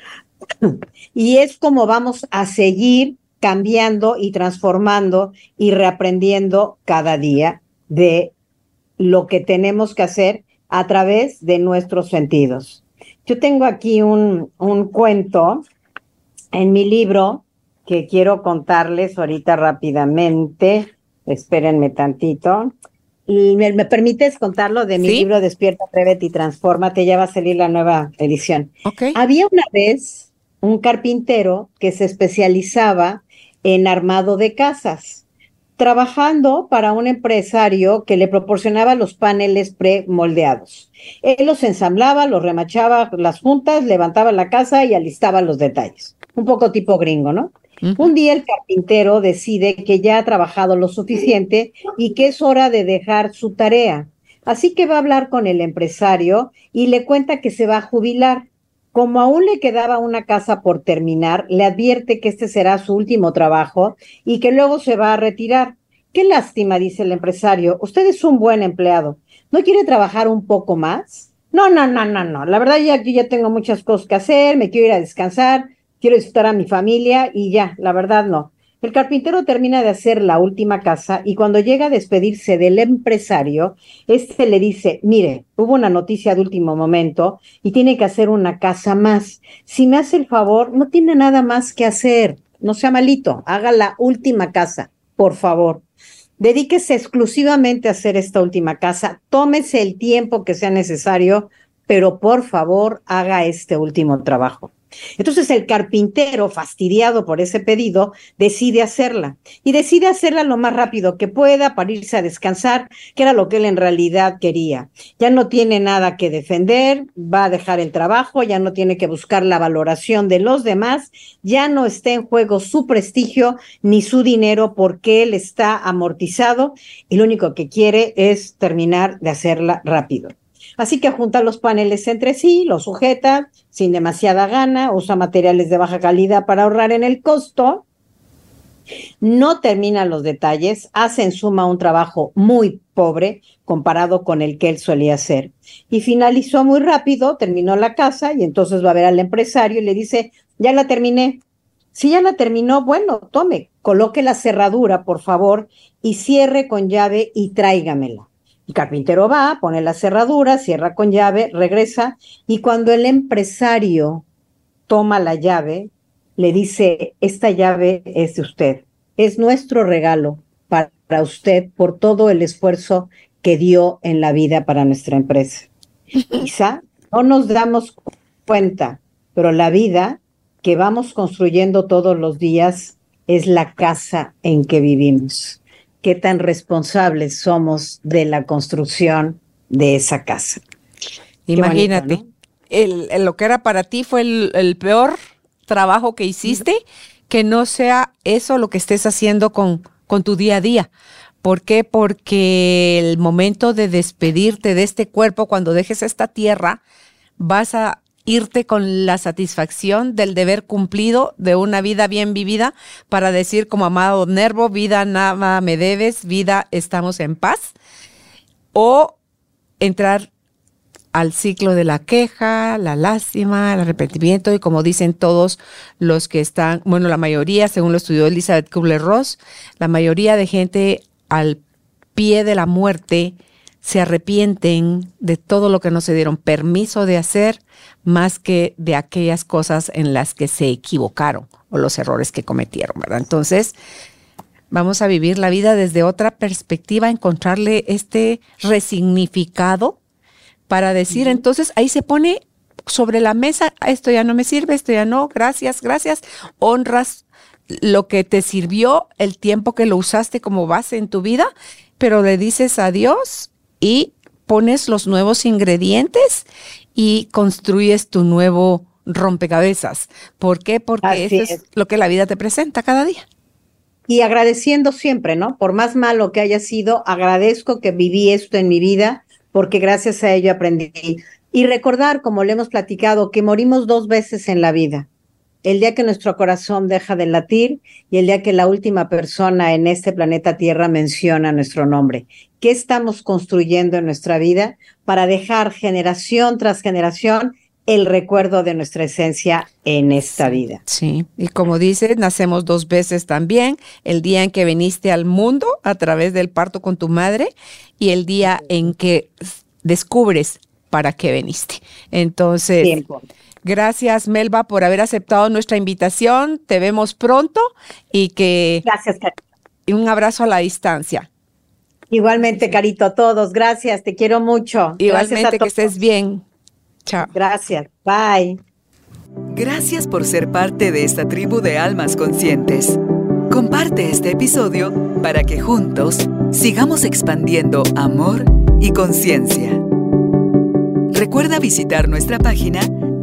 Speaker 3: y es como vamos a seguir cambiando y transformando y reaprendiendo cada día de lo que tenemos que hacer a través de nuestros sentidos. Yo tengo aquí un, un cuento en mi libro que quiero contarles ahorita rápidamente. Espérenme tantito. ¿Me, me permites contarlo de mi libro Despierta, Atrévete y Transfórmate? Ya va a salir la nueva edición. Había una vez un carpintero que se especializaba en armado de casas trabajando para un empresario que le proporcionaba los paneles premoldeados. Él los ensamblaba, los remachaba las juntas, levantaba la casa y alistaba los detalles. Un poco tipo gringo, ¿no? Un día el carpintero decide que ya ha trabajado lo suficiente y que es hora de dejar su tarea. Así que va a hablar con el empresario y le cuenta que se va a jubilar. Como aún le quedaba una casa por terminar, le advierte que este será su último trabajo y que luego se va a retirar. Qué lástima, dice el empresario. Usted es un buen empleado. ¿No quiere trabajar un poco más? No, no, no, no, no. La verdad ya yo ya tengo muchas cosas que hacer, me quiero ir a descansar, quiero disfrutar a mi familia y ya, la verdad no. El carpintero termina de hacer la última casa y cuando llega a despedirse del empresario, este le dice, mire, hubo una noticia de último momento y tiene que hacer una casa más. Si me hace el favor, no tiene nada más que hacer. No sea malito, haga la última casa, por favor. Dedíquese exclusivamente a hacer esta última casa, tómese el tiempo que sea necesario, pero por favor haga este último trabajo. Entonces el carpintero, fastidiado por ese pedido, decide hacerla y decide hacerla lo más rápido que pueda para irse a descansar, que era lo que él en realidad quería. Ya no tiene nada que defender, va a dejar el trabajo, ya no tiene que buscar la valoración de los demás, ya no está en juego su prestigio ni su dinero porque él está amortizado y lo único que quiere es terminar de hacerla rápido. Así que junta los paneles entre sí, los sujeta sin demasiada gana, usa materiales de baja calidad para ahorrar en el costo, no termina los detalles, hace en suma un trabajo muy pobre comparado con el que él solía hacer. Y finalizó muy rápido, terminó la casa y entonces va a ver al empresario y le dice, ya la terminé. Si ya la terminó, bueno, tome, coloque la cerradura, por favor, y cierre con llave y tráigamela. El carpintero va, pone la cerradura, cierra con llave, regresa. Y cuando el empresario toma la llave, le dice, esta llave es de usted, es nuestro regalo para usted por todo el esfuerzo que dio en la vida para nuestra empresa. Quizá no nos damos cuenta, pero la vida que vamos construyendo todos los días es la casa en que vivimos qué tan responsables somos de la construcción de esa casa.
Speaker 2: Imagínate, el, lo que era para ti fue el, peor trabajo que hiciste, que no sea eso lo que estés haciendo con, con tu día a día. ¿Por qué? Porque el momento de despedirte de este cuerpo, cuando dejes esta tierra, vas a irte con la satisfacción del deber cumplido de una vida bien vivida para decir como amado Nervo, vida nada me debes, vida estamos en paz, o entrar al ciclo de la queja, la lástima, el arrepentimiento y como dicen todos los que están, bueno, la mayoría, según lo estudió Elizabeth Kubler-Ross, la mayoría de gente al pie de la muerte se arrepienten de todo lo que no se dieron permiso de hacer más que de aquellas cosas en las que se equivocaron o los errores que cometieron, ¿verdad? Entonces, vamos a vivir la vida desde otra perspectiva, encontrarle este resignificado para decir, entonces ahí se pone sobre la mesa, esto ya no me sirve, esto ya no, gracias, gracias, honras lo que te sirvió, el tiempo que lo usaste como base en tu vida, pero le dices adiós y pones los nuevos ingredientes y construyes tu nuevo rompecabezas. ¿Por qué? Porque eso es, lo que la vida te presenta cada día.
Speaker 3: Y agradeciendo siempre, ¿no? Por más malo que haya sido, agradezco que viví esto en mi vida porque gracias a ello aprendí. Y recordar, como le hemos platicado, que morimos dos veces en la vida el día que nuestro corazón deja de latir y el día que la última persona en este planeta Tierra menciona nuestro nombre. ¿Qué estamos construyendo en nuestra vida para dejar generación tras generación el recuerdo de nuestra esencia en esta vida?
Speaker 2: Sí, y como dices, nacemos dos veces también, el día en que viniste al mundo a través del parto con tu madre y el día en que descubres para qué viniste. Entonces... Tiempo. Gracias, Melba, por haber aceptado nuestra invitación. Te vemos pronto y que.
Speaker 3: Gracias, Carito.
Speaker 2: Y un abrazo a la distancia.
Speaker 3: Igualmente, Carito, a todos. Gracias, te quiero mucho.
Speaker 2: Igualmente, que estés bien. Chao.
Speaker 3: Gracias. Bye.
Speaker 1: Gracias por ser parte de esta tribu de almas conscientes. Comparte este episodio para que juntos sigamos expandiendo amor y conciencia. Recuerda visitar nuestra página